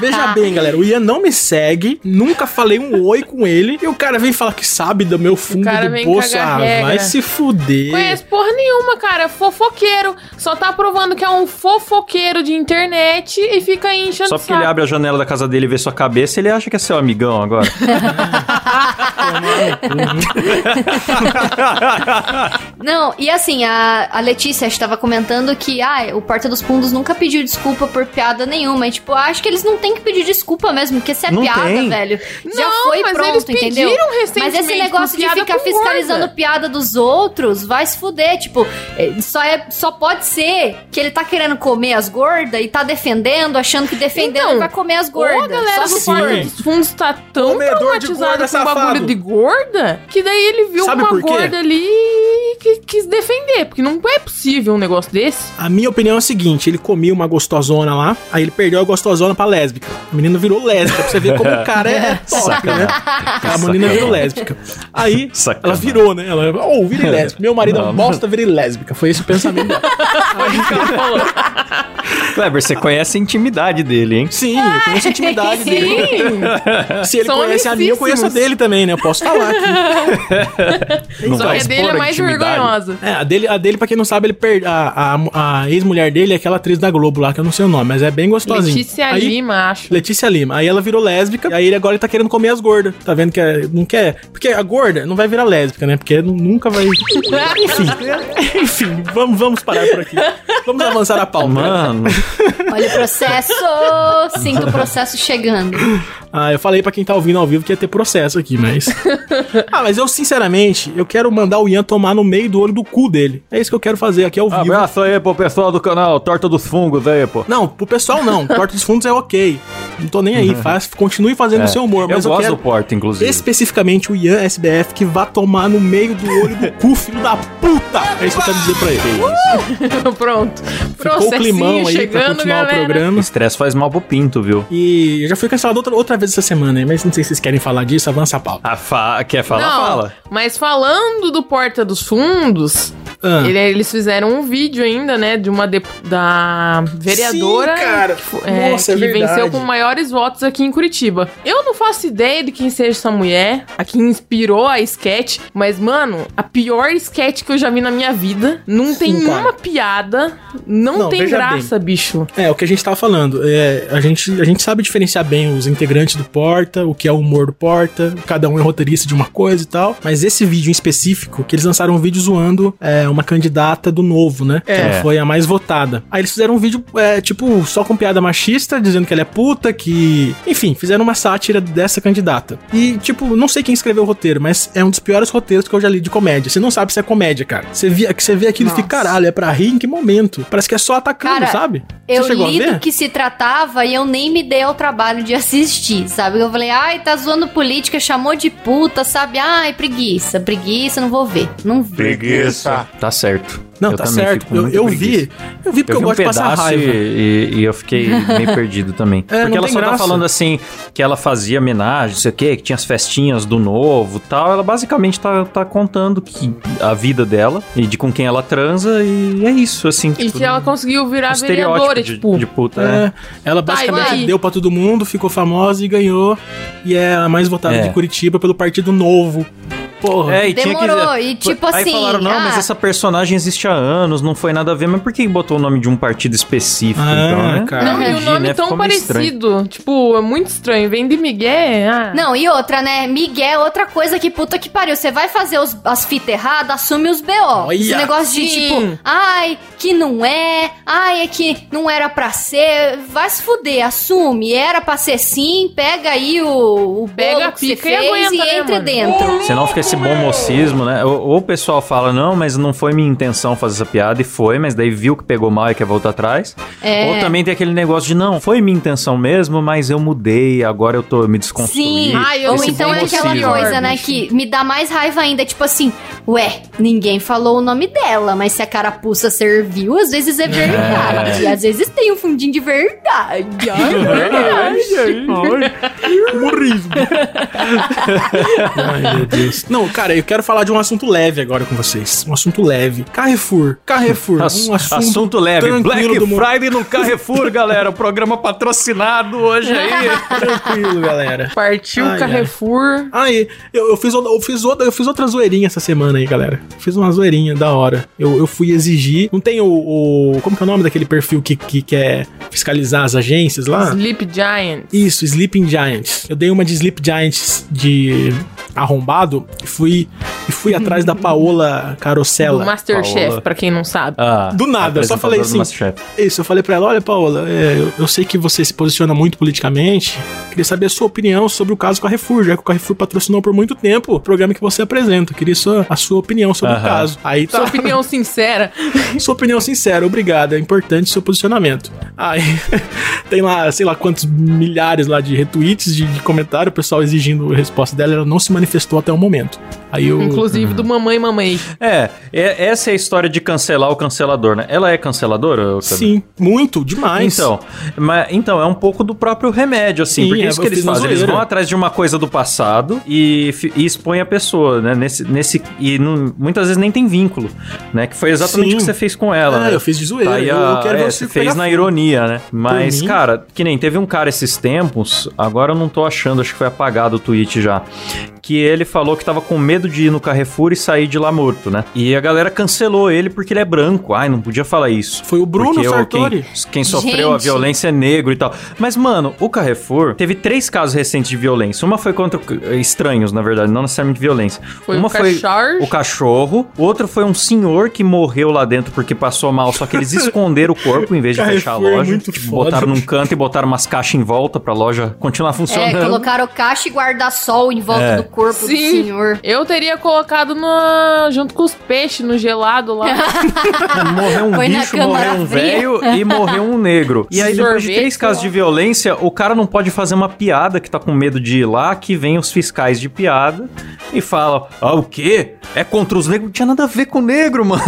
S2: veja bem, galera, o Ian não me segue, nunca falei um oi com ele, e o cara vem falar que sabe do meu fundo do poço. Ah, vai se fuder.
S3: Conhece porra nenhuma, cara. Fofoqueiro. Só tá provando que é um fofoqueiro de internet e fica aí enchendo
S1: Só porque ele
S3: saco.
S1: abre a janela da casa dele e vê sua cabeça, ele acha que é seu amigão agora.
S4: Não, e assim, a, a Letícia estava comentando que ah, o Porta dos Fundos nunca pediu desculpa por piada nenhuma. E, tipo, eu acho que eles não têm que pedir desculpa mesmo, porque se é
S1: Não
S4: piada,
S1: tem.
S4: velho, já
S3: Não,
S4: foi
S3: mas
S4: pronto,
S3: eles
S4: entendeu? Mas esse negócio de ficar fiscalizando
S3: gorda.
S4: piada dos outros vai se fuder. Tipo, é, só, é, só pode ser que ele tá querendo comer as gordas e tá defendendo, achando que defendendo
S3: Então,
S4: vai comer as
S3: Ou a
S4: gordas.
S3: galera
S4: Só
S3: do dos Fundos tá tão
S2: Comedor
S3: traumatizada
S2: gorda
S3: com o bagulho de gorda que daí ele viu
S2: Sabe
S3: uma gorda ali e que- quis defender, porque não é possível um negócio desse.
S2: A minha opinião é a seguinte: ele comia uma gostosona lá, aí ele perdeu a gostosona pra lésbica. A menina virou lésbica, pra você ver como o cara é top, né? A menina virou lésbica. Aí ela
S1: Sacanagem.
S2: virou, né? Ela, oh, virei lésbica. Meu marido é um
S1: Não.
S2: bosta, virei lésbica. Foi esse o pensamento dela.
S1: Kleber, você conhece a intimidade dele, hein?
S2: Sim, eu conheço a intimidade dele.
S3: Sim!
S2: Se ele
S3: São
S2: conhece a minha, eu conheço a dele também, né? Eu posso falar aqui.
S1: Não
S3: Só que a dele é
S1: a
S3: mais vergonhosa.
S2: É, a dele, a dele, pra quem não sabe, ele per... a, a, a ex-mulher dele é aquela atriz da Globo lá, que eu não sei o nome, mas é bem gostosinha.
S3: Letícia
S2: Aí-
S3: Lima, acho.
S2: Letícia Lima. Aí ela virou lésbica, e aí ele agora ele tá querendo comer as gordas. Tá vendo que é- não quer? Porque a gorda não vai virar lésbica, né? Porque nu- nunca vai. Enfim. Enfim, vamos, vamos parar por aqui. Vamos avançar a pauta.
S1: Mano,
S4: Olha o processo! Sinto o processo chegando.
S2: Ah, eu falei pra quem tá ouvindo ao vivo que ia ter processo aqui, mas. ah, mas eu, sinceramente, eu quero mandar o Ian tomar no meio do olho do cu dele. É isso que eu quero fazer aqui ao vivo.
S1: abraço aí pro pessoal do canal Torta dos Fungos aí, pô.
S2: Não, pro pessoal não. Porta dos fundos é ok. Não tô nem aí. Faz, continue fazendo o seu humor, mas
S1: eu
S2: eu,
S1: gosto
S2: quero
S1: do Porta, inclusive.
S2: especificamente o Ian SBF que vá tomar no meio do olho do cu, filho da puta. É isso que eu quero dizer pra ele.
S3: Pronto.
S2: Ficou o climão aí pra
S3: chegando,
S2: continuar o
S3: galera.
S2: programa.
S1: Estresse faz mal pro pinto, viu?
S2: E eu já fui cancelado outra, outra vez essa semana, mas não sei se vocês querem falar disso. Avança a pauta.
S1: A fa... Quer falar?
S3: Não,
S1: Fala.
S3: mas falando do Porta dos Fundos,
S2: Ah.
S3: ele- eles fizeram um vídeo ainda, né, de uma dep- da vereadora
S2: Sim, cara.
S3: que, é,
S2: Nossa, é
S3: que
S2: verdade.
S3: venceu com maiores votos aqui em Curitiba. Eu não faço ideia de quem seja essa mulher, a que inspirou a sketch, mas, mano, a pior sketch que eu já vi na minha vida. Não tem
S2: Sim, cara.
S3: uma piada, não,
S2: Não,
S3: tem graça, bicho.
S2: É, o que a gente tava falando. É, a, gente, a gente sabe diferenciar bem os integrantes do Porta, o que é o humor do Porta, cada um é roteirista de uma coisa e tal. Mas esse vídeo em específico, que eles lançaram um vídeo zoando é, uma candidata do novo, né? Que
S3: É.
S2: ela foi a mais votada. Aí eles fizeram um vídeo, é, tipo, só com piada machista, dizendo que ela é puta, que. Enfim, fizeram uma sátira dessa candidata. E, tipo, não sei quem escreveu o roteiro, mas é um dos piores roteiros que eu já li de comédia. Você não sabe se é comédia, cara. Você via, que você vê aquilo e fica,
S4: Nossa.
S2: caralho, é pra rir em que momento? Parece que é só atacando,
S4: Cara,
S2: sabe?
S4: Eu
S2: Você chegou a
S4: li
S2: ver?
S4: do que se tratava e eu nem me dei ao trabalho de assistir, sabe? Eu falei, ai, tá zoando política, chamou de puta, sabe? Ai, preguiça, preguiça, não vou ver. Não vi.
S5: Preguiça.
S1: Tá certo.
S2: Não,
S1: Eu
S2: tá certo. Eu, eu vi. Eu vi porque eu,
S1: Eu vi um
S2: gosto de passar raiva.
S1: e, e eu fiquei meio perdido também.
S2: É,
S1: Porque ela só tá
S2: graça.
S1: falando assim que ela fazia homenagem, não sei o quê, que tinha as festinhas do novo tal. Ela basicamente tá, tá contando que a vida dela e de com quem ela transa e é isso, assim.
S3: E
S1: tipo,
S3: que ela conseguiu virar
S1: um
S3: vereadora,
S1: de,
S3: tipo.
S1: de puta. né?
S2: É, ela
S3: Tá, e
S2: basicamente deu pra todo mundo, ficou famosa e ganhou. E é a mais votada
S1: É.
S2: de Curitiba pelo Partido Novo. Porra.
S1: É, e tinha
S4: Demorou,
S1: que...
S4: e tipo
S1: Aí
S4: assim,
S1: falaram, não, mas
S4: ah-
S1: essa personagem existe há anos, não foi nada a ver. Mas por que botou o nome de um partido específico,
S2: Ah,
S1: então, né?
S2: cara.
S3: Não, e o nome
S1: né?
S3: tão
S1: estranho.
S3: parecido. Tipo, é muito estranho. Vem de Miguel. Ah.
S4: Não, e outra, né? Miguel é outra coisa que puta que pariu. Você vai fazer os- as fitas erradas, assume os BO.
S2: Olha.
S4: Esse negócio de
S3: Sim.
S4: tipo, ai, que não é, ai, é que não era pra ser. Vai se fuder, assume. Era pra ser sim, pega aí o, o
S3: Pega
S4: bolo
S3: a
S4: que você
S3: pica e
S4: fez
S3: aguenta,
S4: e
S3: né,
S4: entre
S3: mano?
S4: dentro.
S1: Senão fica esse bom mocismo, né? Ou, ou o pessoal fala, não, mas não foi minha intenção fazer essa piada, e foi, mas daí viu que pegou mal e quer voltar atrás.
S4: É.
S1: Ou também tem aquele negócio de, não, foi minha intenção mesmo, mas eu mudei, agora eu tô me desconstruí.
S4: Sim,
S3: Ai,
S4: ou então é aquela
S3: mocismo.
S4: coisa, né, que me dá mais raiva ainda, tipo assim, ué, ninguém falou o nome dela, mas se a carapuça serviu, às vezes é verdade, e às vezes tem um fundinho de verdade. Ai, é verdade.
S2: Humorismo. Ai, meu Deus. Não, cara, eu quero falar de um assunto leve agora com vocês. Um assunto leve. Carrefour. Carrefour.
S1: Ass-
S2: um assunto,
S1: assunto leve,
S2: tranquilo
S1: Black
S2: do mundo.
S1: Friday no Carrefour, galera. O programa patrocinado hoje aí.
S2: Tranquilo, galera.
S3: Partiu
S2: Ai,
S3: Carrefour.
S2: Aí, eu, eu, fiz, outra- eu, fiz outra, eu fiz outra zoeirinha essa semana aí, galera. Fiz uma zoeirinha da hora. Eu, eu fui exigir. Não tem o, o- Como que é o nome daquele perfil que, que quer fiscalizar as agências lá?
S3: Sleep Giant.
S2: Isso, Sleeping Giants. Eu dei uma de Sleep Giants de arrombado e fui e fui atrás da Paola
S3: Do
S2: Carosella.
S3: Masterchef,
S1: Paola.
S3: pra quem não sabe.
S1: Ah,
S2: Do nada, eu só falei
S1: do
S2: assim.
S1: Masterchef.
S2: Isso, eu falei pra ela, olha, Paola, é, eu, eu sei que você se posiciona muito politicamente, queria saber a sua opinião sobre o caso Carrefour, já que o Carrefour patrocinou por muito tempo o programa que você apresenta. Eu queria sua, a sua opinião sobre o caso. Aí tá.
S3: Sua opinião sincera.
S2: Sua opinião sincera, obrigado. É importante seu posicionamento. Aí tem lá, sei lá quantos milhares lá de retweets, de, de comentário, o pessoal exigindo a resposta dela, ela não se manifestou até o momento. Aí eu.
S3: Inclusive do Mamãe Mamãe.
S1: É, é- essa é a história de cancelar o cancelador, né? Ela é canceladora?
S2: Sim, muito, demais.
S1: Então, mas, então, é um pouco do próprio remédio, assim,
S2: Sim,
S1: porque é isso que eles fazem. Eles vão atrás de uma coisa do passado e, e expõem a pessoa, né? Nesse, nesse, e não- muitas vezes nem tem vínculo, né? Que foi exatamente
S2: Sim.
S1: o que você fez com ela,
S2: É,
S1: né?
S2: eu fiz de zoeira,
S1: Tá aí
S2: eu-
S1: a-
S2: eu quero
S1: é,
S2: ver
S1: você fez na ironia, né? Mas, cara, que nem teve um cara esses tempos, agora eu não tô achando, acho que foi apagado o tweet já, que ele falou que tava com medo de ir no Carrefour e sair de lá morto, né? E a galera cancelou ele porque ele é branco. Ai, não podia falar isso.
S2: Foi o Bruno
S1: Porque
S2: Sartori.
S1: Quem, quem sofreu a violência é negro e tal. Mas, mano, o Carrefour teve três casos recentes de violência. Uma foi contra o- estranhos, na verdade, não necessariamente violência.
S3: Foi
S1: Uma
S3: o
S1: foi
S3: cachorro.
S1: o cachorro. O outro foi um senhor que morreu lá dentro porque passou mal, só que eles esconderam o corpo em vez de fechar a
S2: Carrefour é
S1: loja.
S2: muito
S1: Tipo,
S2: foda.
S1: botaram num canto e botaram umas caixas em volta pra loja continuar
S4: É,
S1: funcionando.
S4: colocaram caixa e guarda-sol em volta
S1: É.
S4: do corpo do
S3: Sim.
S4: senhor.
S3: Eu teria colocado no, junto com os peixes no gelado lá.
S1: Morreu um
S4: Foi
S1: bicho, morreu um velho e morreu um negro. E aí, depois de três casos de violência, o cara não pode fazer uma piada que tá com medo de ir lá, que vem os fiscais de piada e fala: Ah, o quê? É contra os negros? Não tinha nada a ver com negro, mano.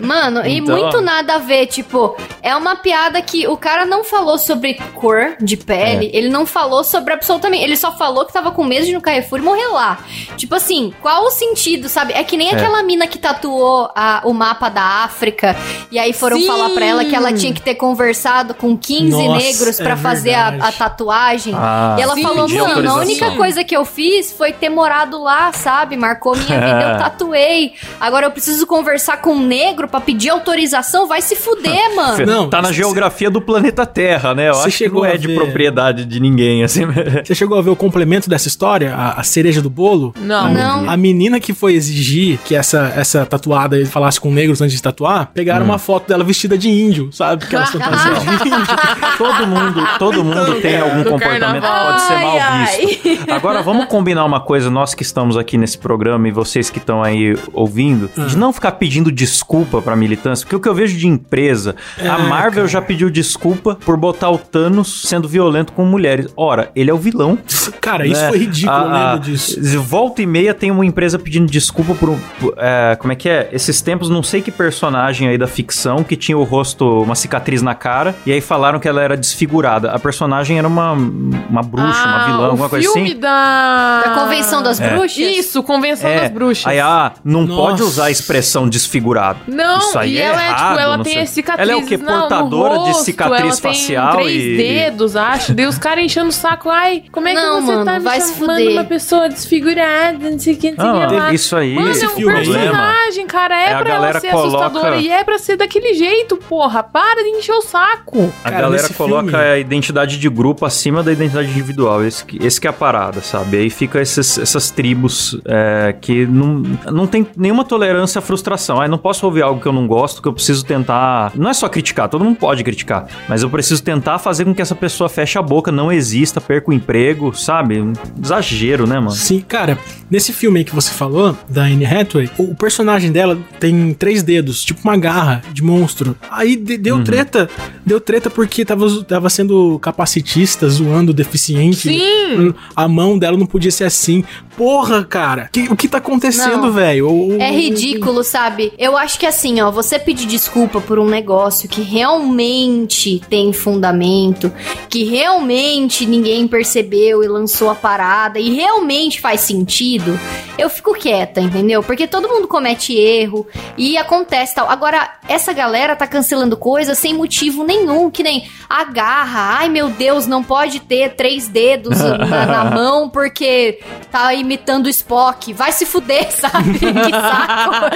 S4: Mano, e
S1: Então-
S4: muito nada a ver, tipo, é uma piada que o cara não falou sobre cor de pele,
S1: É.
S4: ele não falou sobre absolutamente, ele só falou que tava com medo de ir no Carrefour e morrer lá. Tipo assim, qual o sentido, sabe? É que nem
S1: É.
S4: aquela mina que tatuou a- o mapa da África e aí foram
S3: Sim.
S4: falar pra ela que ela tinha que ter conversado com 15
S2: Nossa,
S4: negros pra
S2: é
S4: fazer a, a tatuagem.
S1: Ah,
S4: e ela
S3: sim,
S4: falou, mano, a única coisa que eu fiz foi ter morado lá, sabe? Marcou minha vida, eu tatuei. Agora eu preciso conversar com um negro pra pedir autorização, vai se fuder, mano.
S2: Não,
S1: tá na geografia do planeta Terra, né? Eu
S2: Você
S1: acho que
S2: chegou
S1: não é
S2: a
S1: de
S2: ver-
S1: propriedade de ninguém, assim.
S2: Você chegou a ver o complemento dessa história? A, a cereja do bolo?
S3: Não.
S4: Não.
S2: A menina que foi exigir que essa, essa tatuada ele falasse com negros antes de tatuar, pegaram uma foto dela vestida de índio, sabe? Que ela fantasia de índio.
S1: todo mundo, todo mundo tem algum
S3: do
S1: comportamento que
S3: carnaval.
S1: pode ser mal
S4: Ai,
S1: visto. Agora vamos combinar uma coisa, nós que estamos aqui nesse programa e vocês que estão aí ouvindo, de não ficar pedindo desculpa pra militância, porque o que eu vejo de empresa, a
S2: É,
S1: Marvel
S2: cara.
S1: já pediu desculpa por botar o Thanos sendo violento com mulheres. Ora, ele é o vilão.
S2: Cara, isso
S1: né?
S2: foi ridículo, eu
S1: A- a-
S2: lembro disso.
S1: Volta e meia tem uma empresa pedindo desculpa por. um- por, é, como é que é? Esses tempos, não sei que personagem aí da ficção que tinha o rosto, uma cicatriz na cara, e aí falaram que ela era desfigurada. A personagem era uma, uma bruxa, uma
S3: Ah,
S1: vilã,
S3: o
S1: alguma coisa
S3: filme
S1: assim.
S3: da...
S4: Da Convenção das Bruxas?
S3: Isso, Convenção
S1: É,
S3: das Bruxas.
S1: Aí, ah, não
S2: Nossa.
S1: pode usar a expressão desfigurado.
S3: Não,
S1: Isso aí
S3: e
S1: é
S3: ela é,
S1: errado,
S3: tipo, ela
S1: não
S3: tem cicatrizes
S1: Ela é o quê? Portadora de
S3: rosto,
S1: cicatriz
S3: ela
S1: facial
S3: tem três
S1: e-
S3: dedos, acho. Daí os caras enchendo o saco. Ai, como é que
S4: Não,
S3: você
S4: mano,
S3: tá me
S4: vai se
S3: chamando
S4: fuder.
S3: uma pessoa desfigurada, não sei o que, não sei o
S1: Ah,
S3: que lá.
S1: isso aí,
S3: Mano,
S1: esse
S3: é um
S2: filme aí.
S3: personagem, cara. É,
S1: É,
S3: pra ela ser
S1: coloca-
S3: assustadora e é pra ser daquele jeito, porra. Para de encher o saco.
S1: A
S2: Cara,
S1: galera coloca
S2: filme-
S1: a identidade de grupo acima da identidade individual. Esse, que- esse que é a parada, sabe? Aí fica esses- essas tribos é, que não, não tem nenhuma tolerância à frustração. Ah, eu não posso ouvir algo que eu não gosto, que eu preciso tentar. Não é só criticar, todo mundo pode criticar. Mas eu preciso tentar fazer com que essa pessoa feche a boca, não exista, perca o emprego, sabe? Exagero, né, mano?
S2: Sim, cara, nesse filme aí que você falou, da Anne Hathaway, o, personagem dela tem três dedos, tipo uma garra de monstro. Aí de- deu
S1: Uhum.
S2: treta, deu treta porque tava, tava sendo capacitista, zoando deficiente.
S3: Sim.
S2: A mão dela não podia ser assim. Porra, cara, que- o que tá acontecendo, velho?
S4: É ridículo, sabe? Eu acho que assim, ó, você pedir desculpa por um negócio que realmente tem fundamento, que realmente ninguém percebeu e lançou a parada e realmente faz sentido, eu fico quieta, entendeu? Porque todo mundo comete erro e acontece tal. Agora, essa galera tá cancelando coisas sem motivo nenhum, que nem agarra, ai meu Deus, não pode ter três dedos na, na mão porque tá imitando o Spock. Vai se fuder, sabe? que saco.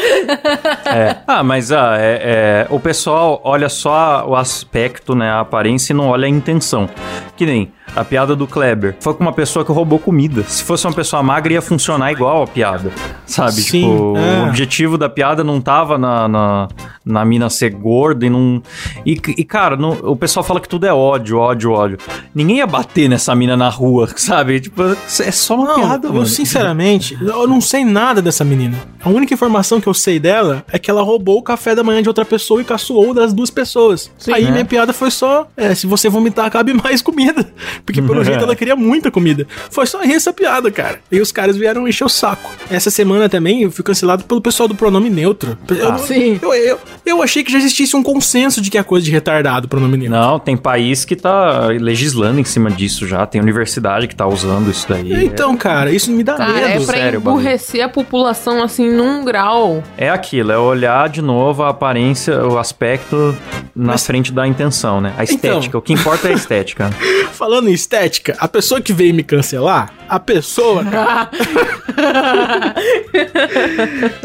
S1: É. Ah, mas ah, é, é, o pessoal olha só o aspecto, né, a aparência e não olha a intenção. Que nem A piada do Kleber foi com uma pessoa que roubou comida. Se fosse uma pessoa magra, ia funcionar igual a piada. Sabe?
S2: Sim,
S1: tipo,
S2: é.
S1: o objetivo da piada não tava na, na, na mina ser gorda e não. E, e, cara, não- o pessoal fala que tudo é ódio, ódio, ódio. Ninguém ia bater nessa mina na rua, sabe? Tipo, é só uma
S2: Não,
S1: piada,
S2: eu
S1: mano.
S2: sinceramente, eu não sei nada dessa menina. A única informação que eu sei dela é que ela roubou o café da manhã de outra pessoa e caçoou das duas pessoas. Aí
S1: É.
S2: minha piada foi só, é, se você vomitar, cabe mais comida. Porque pelo jeito ela queria muita comida. Foi só essa piada, cara. E os caras vieram encher o saco. Essa semana também eu fui cancelado pelo pessoal do pronome neutro. Eu,
S1: Ah.
S3: Sim.
S2: eu, eu, eu achei que já existisse um consenso de que é coisa de retardado o pronome neutro.
S1: Não, tem país que tá legislando em cima disso já. Tem universidade que tá usando isso daí.
S2: Então, cara, isso me dá
S3: Cara, é
S2: medo.
S3: pra
S1: sério, bagulho.
S3: emburrecer a população assim num grau.
S1: É aquilo, é olhar de novo a aparência, o aspecto na
S2: Mas-
S1: frente da intenção, né? A estética.
S2: Então.
S1: O que importa é a estética.
S2: Falando em estética, a pessoa que veio me cancelar, a pessoa, cara.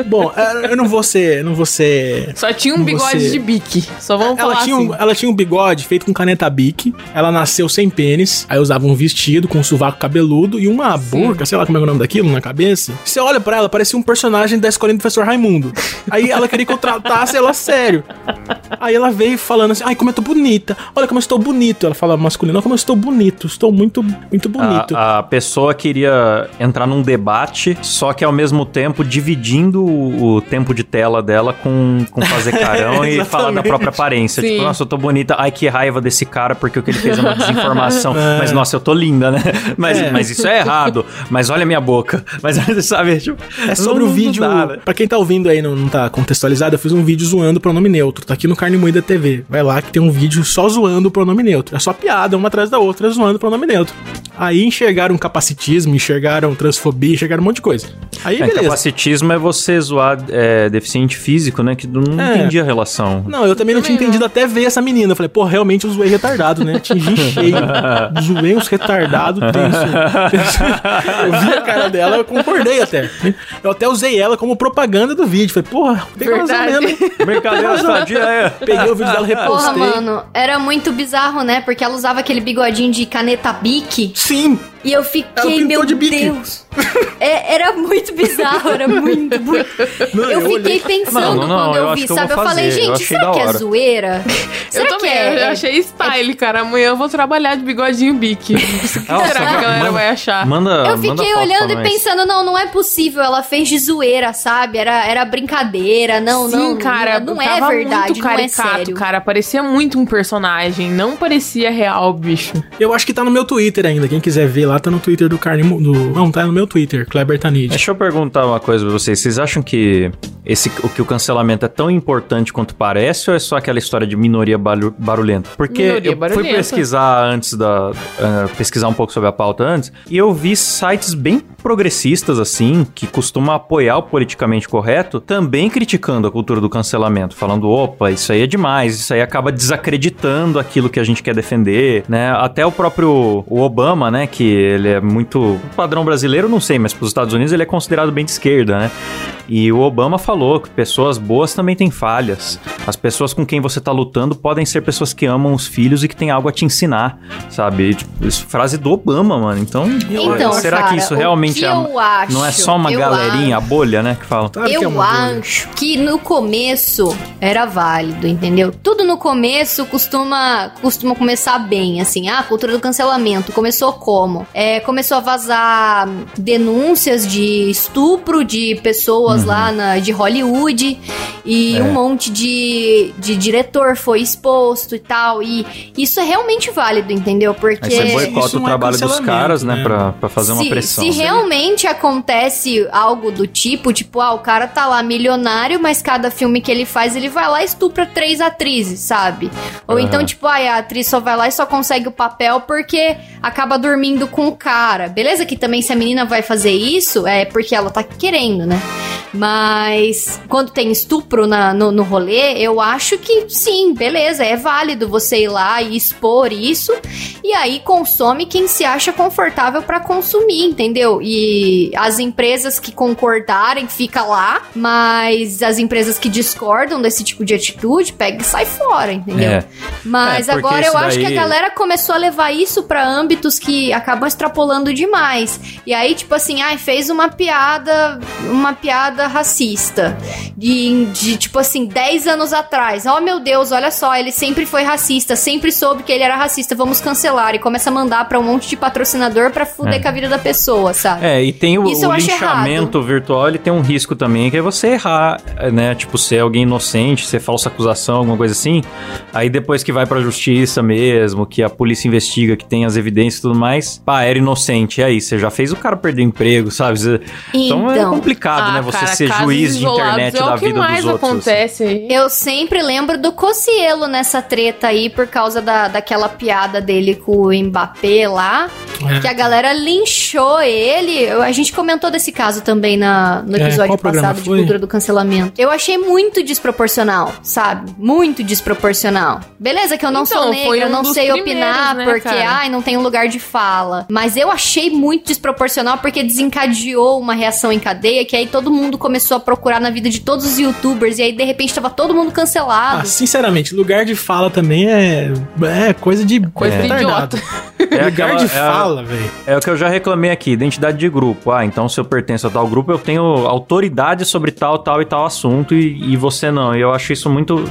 S2: Bom, é, eu não vou ser. Não vou ser.
S3: Só tinha um bigode
S2: você-
S3: de bique. Só vamos
S2: Ela
S3: falar
S2: tinha,
S3: assim.
S2: um, ela tinha um bigode feito com caneta Bic. Ela nasceu sem pênis. Aí usava um vestido com um sovaco cabeludo e uma burca, sei lá como é o nome daquilo, na cabeça. Você olha pra ela, parecia um personagem da escolinha do professor Raimundo. Aí ela queria que eu tratasse ela sério. Aí ela veio falando assim: ai, como eu tô bonita. Olha como eu estou bonito. Ela fala masculino: olha como eu estou bonito. Estou muito, muito bonito.
S1: A, a pessoa queria entrar num debate, só que ao mesmo tempo dividindo o, o tempo de tela dela com, com fazer carão e falar da própria aparência.
S3: Sim.
S1: Tipo, nossa, eu tô bonita. Ai, que raiva desse cara, porque o que ele fez é uma desinformação.
S2: É.
S1: Mas, nossa, eu tô linda, né? Mas,
S2: É.
S1: mas isso é errado. Mas olha minha boca. Mas, sabe, tipo...
S2: É sobre
S1: não-
S2: o vídeo.
S1: dá, né?
S2: Pra quem tá ouvindo aí, não, não tá contextualizado, eu fiz um vídeo zoando o pronome neutro. Tá aqui no Carne Moída TV. Vai lá que tem um vídeo só zoando o pronome neutro. É só piada, uma atrás da outra, zoando o pronome neutro. Aí enxergaram capacitismo, enxergaram transfobia, enxergaram um monte de coisa. Aí,
S1: É,
S2: beleza.
S1: capacitismo é você zoar é, deficiente físico, né? Que não
S2: É.
S1: entendi a relação.
S2: Não, eu também não tinha
S3: Também
S2: entendido até ver essa menina. Eu falei, pô, realmente eu zoei retardado, né? Atingi cheio. zoei uns retardados tenso. Eu vi a cara dela, eu concordei até. Eu até usei ela como propaganda do vídeo. Falei, porra, tem razão
S3: Verdade.
S2: mesmo.
S1: Brincadeira sadia é.
S2: Peguei o vídeo dela,
S4: Porra,
S2: repostei.
S4: mano, era muito bizarro, né? Porque ela usava aquele bigodinho de caneta Bic
S2: Sim,
S4: e eu fiquei, meu
S2: de bique.
S4: Deus. É, era muito bizarro, era muito, muito.
S2: Não,
S4: eu
S2: eu
S4: fiquei
S2: olhei-
S4: pensando
S1: Não, não,
S4: quando
S1: eu
S4: eu, vi,
S1: eu
S4: sabe?
S1: vou
S4: Eu falei,
S1: eu
S4: gente,
S1: achei
S4: será que é zoeira? Será
S3: eu
S4: que
S3: também,
S4: é?
S3: eu achei style, cara. Amanhã eu vou trabalhar de bigodinho bique. O que será que a galera
S1: manda-
S3: vai achar?
S1: Manda,
S4: Eu
S1: manda
S4: fiquei
S1: foto
S4: olhando e pensando, não, não é possível. Ela fez de zoeira, sabe? Era, era brincadeira, não,
S3: Sim,
S4: não.
S3: cara,
S4: não é
S3: tava
S4: verdade,
S3: muito
S4: não é
S3: caricato,
S4: sério.
S3: cara. Parecia muito um personagem, não parecia real, bicho.
S2: Eu acho que tá no meu Twitter ainda. Quem quiser ver lá, tá no Twitter do Carne do Não, tá no meu Twitter, Kleber Tanid.
S1: Deixa eu perguntar uma coisa pra vocês. Vocês acham que esse, o que o cancelamento é tão importante quanto parece ou é só aquela história de minoria barulh- barulhenta? Porque
S3: Minoria
S1: eu fui
S3: barulhenta.
S1: pesquisar antes da. ah, pesquisar um pouco sobre a pauta antes, e eu vi sites bem progressistas, assim, que costumam apoiar o politicamente correto, também criticando a cultura do cancelamento, falando, opa, isso aí é demais, isso aí acaba desacreditando aquilo que a gente quer defender, né? Até o próprio o Obama, né, que ele é muito padrão brasileiro, não sei, mas para os Estados Unidos ele é considerado bem de esquerda, né? E o Obama falou que pessoas boas também têm falhas. As pessoas com quem você tá lutando podem ser pessoas que amam os filhos e que têm algo a te ensinar, sabe? Tipo, isso, frase do Obama, mano. Então,
S4: Então,
S1: será
S4: cara,
S1: que isso realmente
S4: que
S1: é,
S4: eu acho,
S1: não é só uma galerinha,
S4: acho.
S1: a bolha, né, que fala?
S2: Claro que é
S4: eu
S2: uma bolha.
S4: acho que no começo era válido, entendeu? Tudo no começo costuma, costuma começar bem, assim. Ah, a cultura do cancelamento começou como? É, começou a vazar denúncias de estupro de pessoas lá na, de Hollywood e
S1: É.
S4: um monte de, de diretor foi exposto e tal. E isso é realmente válido, entendeu? Porque
S1: Aí você
S2: isso
S1: boicota o
S2: é
S1: trabalho dos
S2: cancelamento,
S1: caras, né,
S2: né?
S1: pra, pra fazer uma
S4: se,
S1: pressão.
S4: Se realmente acontece algo do tipo, tipo, ah, o cara tá lá milionário, mas cada filme que ele faz, ele vai lá e estupra três atrizes, sabe? Ou então, tipo, ah, a atriz só vai lá e só consegue o papel porque acaba dormindo com o cara. Beleza que também se a menina vai fazer isso, é porque ela tá querendo, né? Mas quando tem estupro na- no, no rolê, eu acho que sim, beleza, é válido você ir lá e expor isso, E aí consome quem se acha confortável pra consumir, entendeu? E as empresas que concordarem fica lá, mas as empresas que discordam desse tipo de atitude pega e sai fora, entendeu?
S1: É.
S4: Mas
S1: É,
S4: agora eu
S1: isso
S4: acho que a
S1: daí-
S4: galera começou a levar isso pra âmbitos que acabam extrapolando demais. E aí, tipo assim, ai, fez uma piada, uma piada racista. De, de, tipo assim, 10 anos atrás. Oh, meu Deus, olha só, ele sempre foi racista, sempre soube que ele era racista, vamos cancelar. E começa a mandar pra um monte de patrocinador pra fuder
S1: É.
S4: com a vida da pessoa, sabe?
S1: É, e tem o,
S4: Isso
S1: o linchamento virtual, ele tem um risco também, que é você errar, né? Tipo, ser alguém inocente, ser falsa acusação, alguma coisa assim. Aí depois que vai pra justiça mesmo, que a polícia investiga, que tem as evidências e tudo mais, pá, era inocente. E aí, você já fez o cara perder emprego, sabe? Você- Então, é
S4: Então,
S1: complicado, né? Você
S3: cara,
S1: ser
S3: casos
S1: juiz de internet
S3: é
S1: da
S3: o que
S1: vida
S3: mais
S1: dos outros.
S3: acontece aí.
S4: Eu sempre lembro do Cocielo nessa treta aí, por causa da, daquela piada dele com o Mbappé lá. Que a galera linchou ele. A gente comentou desse caso também na, no
S2: É,
S4: episódio
S2: programa
S4: passado de cultura do cancelamento. Eu achei muito desproporcional, sabe? Muito desproporcional. Beleza que eu não
S3: Então,
S4: sou negra, eu
S3: um
S4: não sei opinar,
S3: né,
S4: porque,
S3: cara?
S4: ai, não tem um lugar de fala. Mas eu achei muito desproporcional porque desencadeou uma reação em cadeia que aí todo mundo começou a procurar na vida de todos os youtubers e aí de repente tava todo mundo cancelado.
S2: Ah, sinceramente, lugar de fala também é, é coisa de
S3: Coisa de
S2: retardado.
S1: É
S2: lugar
S1: aquela-
S2: de
S1: é a-
S2: fala, velho.
S1: É o que eu já reclamei aqui, identidade de grupo. Ah, então se eu pertenço a tal grupo, eu tenho autoridade sobre tal, tal e tal assunto e, e você não. E eu acho isso muito.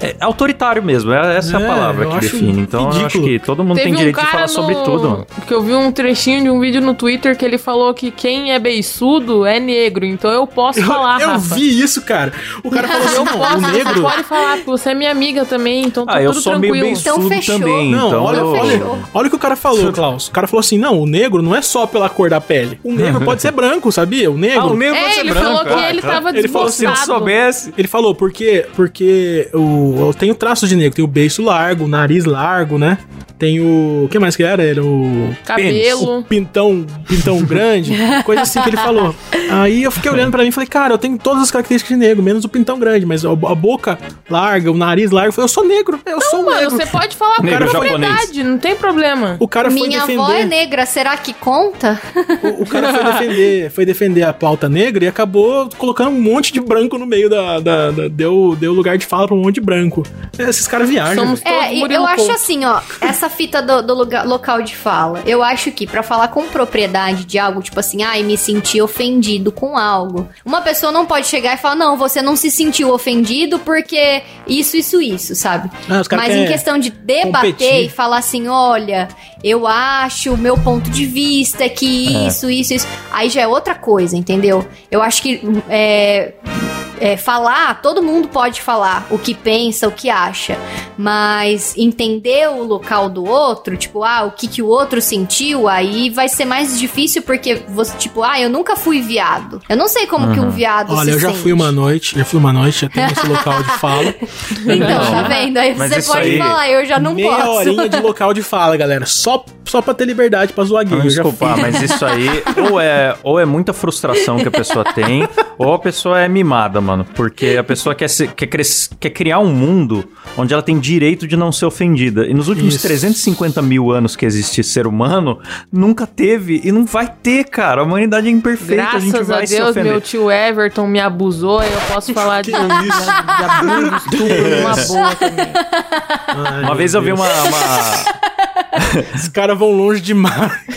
S1: É autoritário mesmo, é, essa é,
S2: É,
S1: a palavra
S2: eu
S1: que define. Então eu acho
S2: ridículo.
S1: que todo mundo
S3: Teve
S1: tem
S3: um
S1: direito de
S3: cara
S1: falar sobre
S3: no-
S1: tudo.
S3: Que eu vi um trechinho de um vídeo no Twitter que ele falou que quem é beiçudo é negro, então eu posso falar,
S2: eu
S3: Rafa.
S2: vi isso, cara. O cara falou assim:
S3: Eu
S2: não,
S3: posso,
S2: o
S3: você
S2: negro.
S3: pode falar, porque você é minha amiga também, então tá
S1: Ah, eu
S3: tudo
S1: sou meio
S3: tranquilo.
S4: Então
S1: beiçudo
S4: fechou.
S1: também.
S2: Não,
S1: então
S2: olha,
S1: eu...
S2: olha,
S4: Fechou.
S2: olha o que o cara falou, Klaus. O cara falou assim: não, o negro não é só pela cor da pele. O negro pode ser branco, sabia? O negro.
S1: Ah, o negro
S3: É,
S1: pode ser
S3: ele
S1: branco.
S3: falou que
S1: ah,
S3: ele tava
S2: Ele falou assim,
S1: Se soubesse.
S2: Ele falou, porque, porque o, eu tenho traços de negro. Tem o beiço largo, o nariz largo, né? Tem o. O que mais que era? Era o.
S3: Cabelo.
S2: O pintão, pintão grande, coisa assim que ele falou. Aí eu fiquei olhando pra mim e falei, cara, eu tenho todas as características de negro, menos o pintão grande, mas a, boca larga, o nariz largo. Eu falei, eu sou negro, eu sou um
S3: Mano,
S2: negro.
S3: você pode falar com propriedade, não tem problema.
S2: O cara foi
S4: Minha
S2: defender.
S4: avó é negra, será que conta?
S2: O, o cara foi defender, foi defender a pauta negra e acabou colocando um monte de branco no meio da. da- da- deu, deu lugar de fala pra um monte de branco. Esses caras viajam.
S3: Somos
S2: velho.
S3: todos
S4: É, e eu acho assim, ó, essa fita do, do lugar- local de fala, eu acho que pra falar com propriedade de algo, tipo assim, ai, me senti ofendido com algo, uma pessoa não pode chegar e falar, não, você não se sentiu ofendido porque isso, isso, isso, sabe?
S2: Caras
S4: Mas em questão de debater
S2: competir.
S4: e falar assim, olha, eu acho, o meu ponto de vista é que isso, isso, isso, aí já é outra coisa, entendeu? Eu acho que é, é, falar, todo mundo pode falar o que pensa, o que acha, mas entender o local do outro, tipo, ah, o que, que o outro sentiu, aí vai ser mais difícil porque você, tipo, ah, eu nunca fui viado. Eu não sei como que um viado
S2: Olha,
S4: se
S2: eu já
S4: sente.
S2: fui uma noite, já fui uma noite, já tenho esse local de fala.
S4: Então, tá vendo? Aí
S1: Mas
S4: você pode
S1: aí-
S4: falar, eu já não
S2: Meia
S4: posso.
S2: horinha de local de fala, galera. Só, só pra ter liberdade pra zoar gay. Eu já
S1: desculpa, mas isso aí ou é, ou é muita frustração que a pessoa tem, ou a pessoa é mimada, mano. Porque a pessoa quer, se- quer, cres- quer criar um mundo onde ela tem direito de não ser ofendida. E nos últimos
S2: Isso.
S1: 350 mil anos que existe ser humano, nunca teve e não vai ter, cara. A humanidade é imperfeita, a gente
S3: Graças a,
S1: vai se
S3: Deus, meu tio Everton me abusou, eu posso falar de, de, de abuso, estupro numa boa também.
S2: Ai,
S1: Uma vez eu vi
S2: Deus.
S1: uma- uma,
S2: Os caras vão longe demais.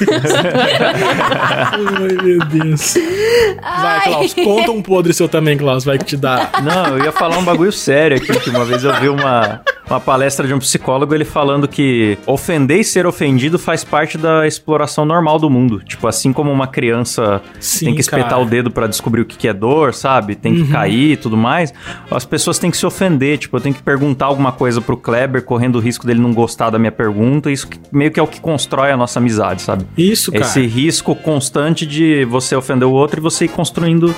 S2: Ai, meu Deus. Vai, Klaus, conta um podre seu também, Klaus, vai que te dá.
S1: Não, eu ia falar um bagulho sério aqui, que uma vez eu vi uma, uma palestra de um psicólogo, ele falando que ofender e ser ofendido faz parte da exploração normal do mundo. Tipo, assim como uma criança
S2: Sim,
S1: tem que espetar
S2: cara.
S1: o dedo pra descobrir o que é dor, sabe? Tem que cair e tudo mais. As pessoas têm que se ofender. Tipo, eu tenho que perguntar alguma coisa pro Kleber, correndo o risco dele não gostar da minha pergunta. Isso que- meio que é o que constrói a nossa amizade, sabe?
S2: Isso, cara.
S1: Esse risco constante de você ofender o outro e você ir construindo,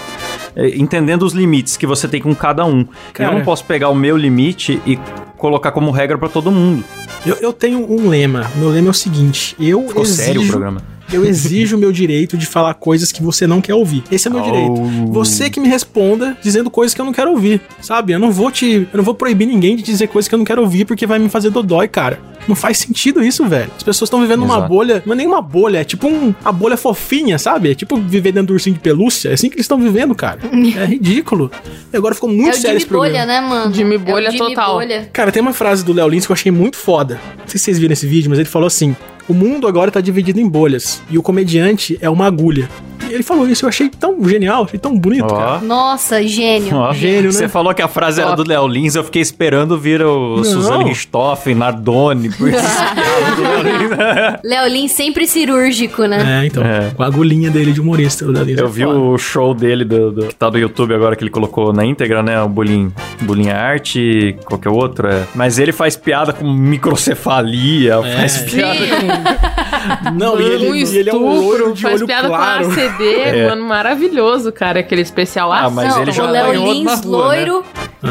S1: eh, entendendo os limites que você tem com cada um.
S2: Cara.
S1: Eu não posso pegar o meu limite e colocar como regra pra todo mundo.
S2: Eu, eu tenho um lema. Meu lema é o seguinte: eu
S1: Ficou
S2: exijo,
S1: sério o programa.
S2: Eu exijo o meu direito de falar coisas que você não quer ouvir. Esse é o meu
S1: Oh.
S2: direito. Você que me responda dizendo coisas que eu não quero ouvir, sabe? Eu não vou te, eu não vou proibir ninguém de dizer coisas que eu não quero ouvir porque vai me fazer dodói, cara. Não faz sentido isso, velho. As pessoas estão vivendo numa
S1: Exato.
S2: bolha, não é nem uma bolha, é tipo um, a bolha fofinha, sabe? É tipo viver dentro do ursinho de pelúcia. É assim que eles estão vivendo, cara. É ridículo. E agora ficou muito
S4: é o
S2: sério
S4: Jimmy
S2: esse.
S4: Bolha, né, mano?
S3: Jimmy
S4: É o
S3: Bolha
S4: Jimmy
S3: total.
S4: Bolha.
S2: Cara, tem uma frase do Léo Lins que eu achei muito foda. Não sei se vocês viram esse vídeo, mas ele falou assim: O mundo agora tá dividido em bolhas e o comediante é uma agulha. Ele falou isso, eu achei tão genial, achei tão bonito, cara.
S1: Ó.
S4: Nossa, gênio.
S1: Ó,
S2: Gênio, né?
S1: Você falou que a frase era
S3: Top.
S1: do Léo Lins, eu fiquei esperando vir o
S2: Não.
S1: Suzane Richthofen, Nardoni. por isso.
S4: Léo Lins sempre cirúrgico, né?
S2: É, então,
S1: É.
S2: com a agulhinha dele de humorista, o Lins.
S1: Eu
S2: é
S1: vi
S2: foda.
S1: o show dele, do, do- que tá no YouTube agora, que ele colocou na íntegra, né? O Bullying, bullying Arte, qualquer outro. É. Mas ele faz piada com microcefalia,
S2: É.
S1: faz piada com...
S2: Não, e ele,
S3: um
S2: e ele é um
S3: estupro,
S2: de
S3: faz
S2: olho
S3: piada
S2: claro.
S3: com ACD,
S1: É.
S3: mano, maravilhoso, cara, aquele especial
S1: Ah,
S3: ação.
S1: mas
S4: Não,
S1: ele já
S4: o Léo
S1: na
S4: Lins,
S1: rua, né?
S4: loiro,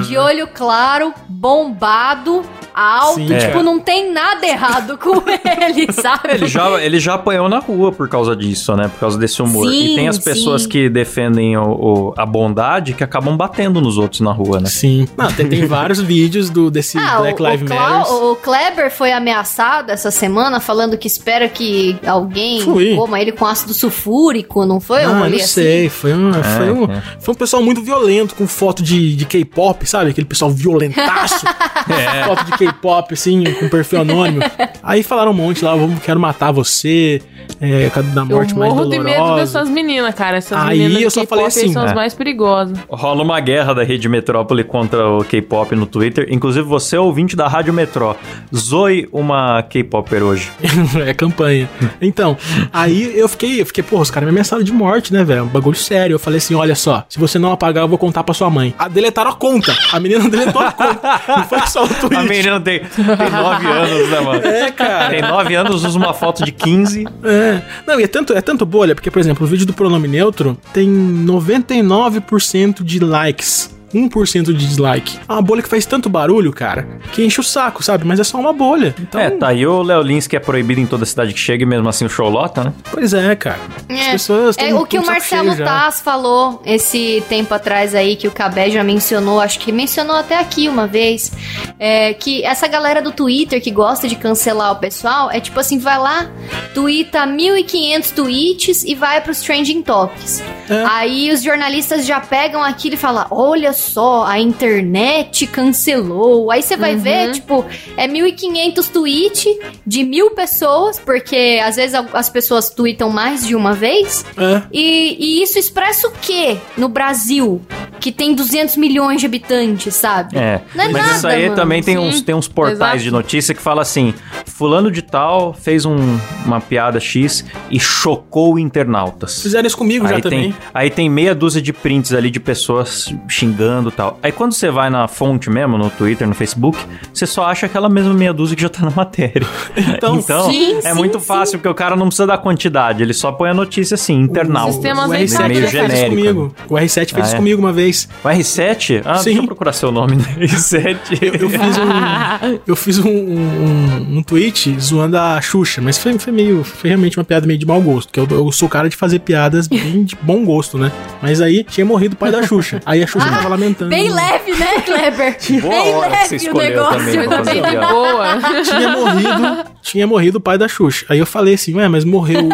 S4: de olho claro, bombado, alto,
S2: Sim,
S4: tipo,
S2: é.
S4: não tem nada errado com ele, sabe?
S1: Ele já, ele já apanhou na rua por causa disso, né? Por causa desse humor.
S4: Sim,
S1: e tem as pessoas
S4: sim.
S1: que defendem o, o- a bondade que acabam batendo nos outros na rua, né?
S2: Sim. Não, tem, tem vários vídeos do, desse
S4: Ah,
S2: Black Lives Matter.
S4: o Kleber foi ameaçado essa semana falando que espera que alguém
S2: Fui.
S4: coma ele com ácido sulfúrico, não foi? um
S2: Ah,
S4: rolê
S2: não
S4: assim?
S2: sei, foi um, foi, um,
S1: é.
S2: foi um pessoal muito violento, com foto de, de K-pop, sabe? Aquele pessoal violentaço,
S1: É.
S2: foto de K-pop, assim, com perfil anônimo. Aí falaram um monte lá, vamos, quero matar você, é, da
S3: Eu
S2: morte mais
S3: morro de medo
S2: dolorosa.
S3: dessas meninas, cara. Essas
S2: Aí
S3: meninas
S2: eu só falei
S3: K-pop
S2: assim,
S3: são as
S1: é.
S3: mais perigosas.
S1: Rola uma guerra da Rede Metrópole contra o K-pop no Twitter. Inclusive, você, ouvinte da Rádio Metró, zoe uma K-popper hoje.
S2: é campanha. Então, aí eu fiquei, eu fiquei, pô, os caras me ameaçaram de morte, né, velho? Um bagulho sério. Eu falei assim: olha só, se você não apagar, eu vou contar pra sua mãe. Ah, deletaram a conta. A menina deletou a conta. Não foi só o.
S1: A menina tem, tem nove anos, né, mano?
S2: É, cara.
S1: Tem nove anos, usa uma foto de 15.
S2: É. Não, e é tanto, é tanto bolha, porque, por exemplo, o vídeo do pronome neutro tem 99% de likes. 1% de dislike. É uma bolha que faz tanto barulho, cara, que enche o saco, sabe? Mas é só uma bolha. Então,
S1: É, tá aí o Léo Lins, que é proibido em toda cidade que chega, e mesmo assim o show lota, né?
S2: pois é, cara. As
S4: É.
S2: pessoas
S4: É o que o Marcelo. Taz falou esse tempo atrás aí, que o Cabé já mencionou, acho que mencionou até aqui uma vez, é, que essa galera do Twitter que gosta de cancelar o pessoal, é tipo assim, vai lá, tuita 1.500 tweets e vai pros trending topics.
S2: É.
S4: Aí os jornalistas já pegam aquilo e falam, olha só, a internet cancelou. Aí você vai ver, tipo, é 1.500 tweets de mil pessoas, porque às vezes as pessoas tweetam mais de uma vez,
S2: É.
S4: e, e isso expressa o quê no Brasil? Que tem 200 milhões de habitantes, sabe?
S1: É.
S4: Não é
S1: Mas
S4: nada,
S1: isso aí
S4: mano.
S1: também tem
S3: Sim,
S1: uns, tem uns portais
S3: exato.
S1: de notícia que fala assim: Fulano de Tal fez um- uma piada X e chocou internautas.
S2: Fizeram isso comigo já
S1: Aí
S2: também.
S1: tem, aí tem meia dúzia de prints ali de pessoas xingando e tal. Aí quando você vai na fonte mesmo, no Twitter, no Facebook, você só acha aquela mesma meia dúzia que já tá na matéria.
S2: Então,
S3: sim,
S1: é
S3: sim,
S1: muito
S3: sim.
S1: fácil, porque o cara não precisa dar quantidade, ele só põe a notícia assim,
S3: sistema
S2: O
S3: Mas aí
S2: R7
S3: tá
S1: meio
S2: já fez isso
S1: genérico.
S2: comigo. O R7 fez
S1: Ah,
S2: isso
S1: é?
S2: comigo uma vez.
S1: O R7? Ah,
S2: Sim.
S1: deixa eu procurar seu nome no R7.
S2: Eu fiz um, eu fiz um, um, um tweet zoando a Xuxa, mas foi, foi meio. Foi realmente uma piada meio de mau gosto. Porque eu, eu sou cara de fazer piadas bem de bom gosto, né? Mas aí tinha morrido o pai da Xuxa. Aí a Xuxa tava lamentando.
S4: Bem leve, né, Kleber?
S1: Boa
S4: Bem
S1: hora que você
S4: leve o
S1: escolheu
S4: negócio.
S1: também
S3: de
S1: piada.
S3: boa.
S2: Tinha morrido, tinha morrido o pai da Xuxa. Aí eu falei assim, ué, mas morreu, o,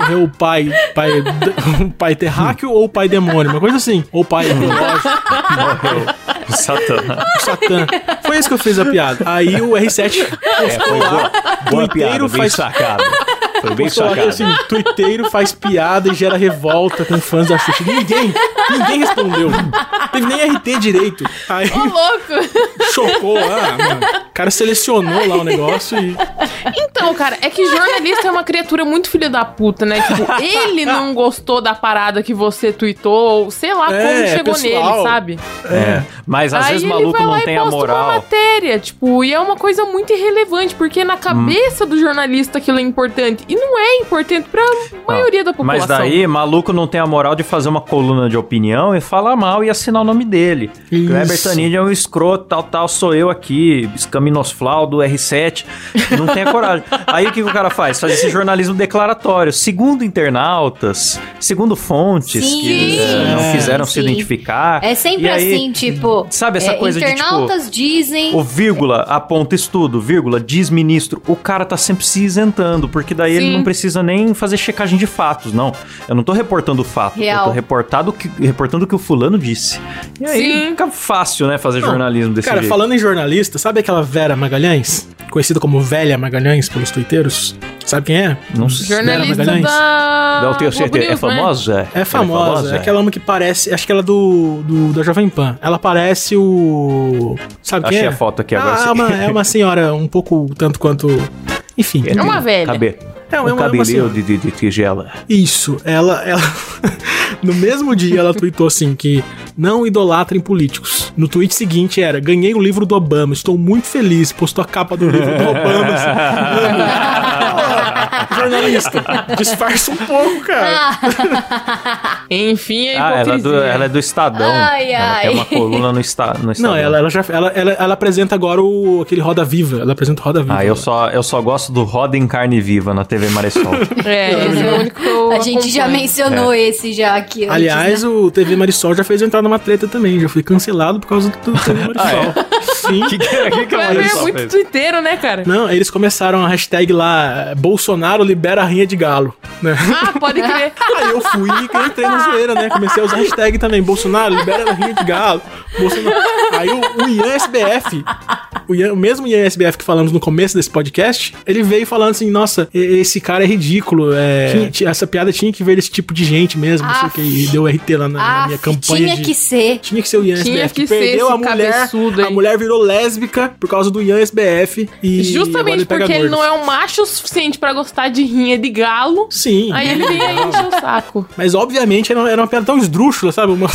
S2: morreu o pai, pai, o pai terráqueo ou o pai demônio? Uma coisa assim. Ou o pai
S1: Morreu. Satã.
S2: o Satã. Foi isso que eu fiz a piada. Aí o R7
S5: É, foi boa, boa piada, bem
S2: faz-
S5: sacado. Foi bem
S2: lá,
S5: sacado.
S2: assim, tuiteiro faz piada e gera revolta com fãs da Xuxa. Ninguém, ninguém respondeu. Teve nem RT direito. Aí
S3: Ô, louco.
S2: chocou lá, mano. O cara selecionou lá o negócio e.
S3: Então, cara, é que jornalista é uma criatura muito filha da puta, né? Tipo, ele não gostou da parada que você tweetou, ou sei lá
S2: É,
S3: como chegou
S2: pessoal.
S3: nele, sabe?
S1: É. Mas às
S3: Aí
S1: vezes o maluco não tem a
S3: posta uma
S1: moral.
S3: matéria, tipo, e é uma coisa muito irrelevante, porque na cabeça do jornalista aquilo é importante. E não é importante pra maioria da população.
S1: Mas daí, maluco não tem a moral de fazer uma coluna de opinião e falar mal e assinar o nome dele.
S2: Isso.
S1: Kleber Tanid é um escroto, tal, tal, sou eu aqui, Escaminosflau do R7. Não tem a coragem. Aí o que, que o cara faz? Faz esse jornalismo declaratório. Segundo internautas, segundo fontes
S4: Sim.
S1: que eh, não
S2: É.
S1: quiseram se
S4: Sim.
S1: identificar.
S4: É sempre
S1: aí,
S4: assim, tipo.
S1: sabe essa
S4: é,
S1: coisa de, tipo,
S4: internautas dizem.
S1: O vírgula aponta estudo, vírgula diz ministro. O cara tá sempre se isentando, porque daí ele não precisa nem fazer checagem de fatos, não. Eu não tô reportando o fato,
S4: Real.
S1: eu tô reportado que, reportando o que o fulano disse. E aí
S3: Sim.
S1: fica fácil, né, fazer
S2: Não,
S1: jornalismo desse
S2: Cara,
S1: jeito.
S2: falando em jornalista, sabe aquela Vera Magalhães? Conhecida como Velha Magalhães pelos tuiteiros? Sabe quem é?
S1: Não sei.
S3: Jornalista
S2: Vera Magalhães?
S3: da.
S1: Não tenho certeza. É
S3: News, né?
S1: famosa?
S2: É
S1: Ela
S2: famosa, é aquela uma que parece. Acho que ela é do, do da Jovem Pan. Ela parece o. Sabe quem
S1: Achei
S2: é?
S1: a foto aqui agora.
S2: Ah, é, uma, é uma senhora um pouco tanto quanto. Enfim.
S3: É uma velha.
S1: Cabe...
S2: É,
S1: um
S2: é uma- é
S1: cabelinho
S2: senhora.
S1: de, de, de tigela.
S2: Isso, ela, ela no mesmo dia ela tweetou assim que não idolatrem políticos. No tweet seguinte era: ganhei o livro do Obama, estou muito feliz. Postou a capa do livro do Obama. Assim, jornalista, disfarça um pouco, cara.
S3: Enfim, é
S1: Ah, ela é, do, ela é do Estadão.
S4: Ai,
S1: ela
S4: ai.
S1: tem uma coluna no, esta, no Estadão.
S2: Não, ela, ela já ela, ela, ela apresenta agora o aquele Roda Viva. Ela apresenta o Roda Viva.
S1: Ah, eu só, eu só gosto do Roda em Carne Viva na TV Maressol.
S3: É, esse é o único que eu
S4: A gente já mencionou
S1: É.
S4: esse já aqui. antes,
S2: Aliás,
S4: né?
S2: o TV Marisol já fez eu entrar numa treta também. Já fui cancelado por causa do TV Marisol. Sim.
S1: que, que, que, que a
S3: Kleber é
S1: Maressol
S3: muito
S1: fez?
S3: twitteiro, né, cara?
S2: Não, eles começaram a hashtag lá, Bolsonaro libera a rinha de galo, né?
S3: Ah, pode crer.
S2: Aí eu fui e entrei na zoeira, né? Comecei a usar hashtag também, Bolsonaro libera a rinha de galo, Bolsonaro... Aí o, o Ian SBF, o, mesmo Ian SBF que falamos no começo desse podcast, ele veio falando assim, nossa, esse cara é ridículo, é, tinha- essa piada tinha que ver desse tipo de gente mesmo, não sei o que, e deu RT lá na, na minha campanha
S4: tinha
S2: de...
S4: que ser.
S2: Tinha que ser o Ian
S3: Tinha
S2: SBF,
S3: que ser
S2: perdeu
S3: esse
S2: a mulher, a mulher virou lésbica por causa do Ian SBF e
S3: Justamente
S2: ele
S3: porque ele não é um macho o suficiente pra gostar de rinha de galo.
S2: Sim.
S3: Aí ele vem aí encher o saco.
S2: Mas obviamente era, era uma piada tão esdrúxula, sabe? Uma...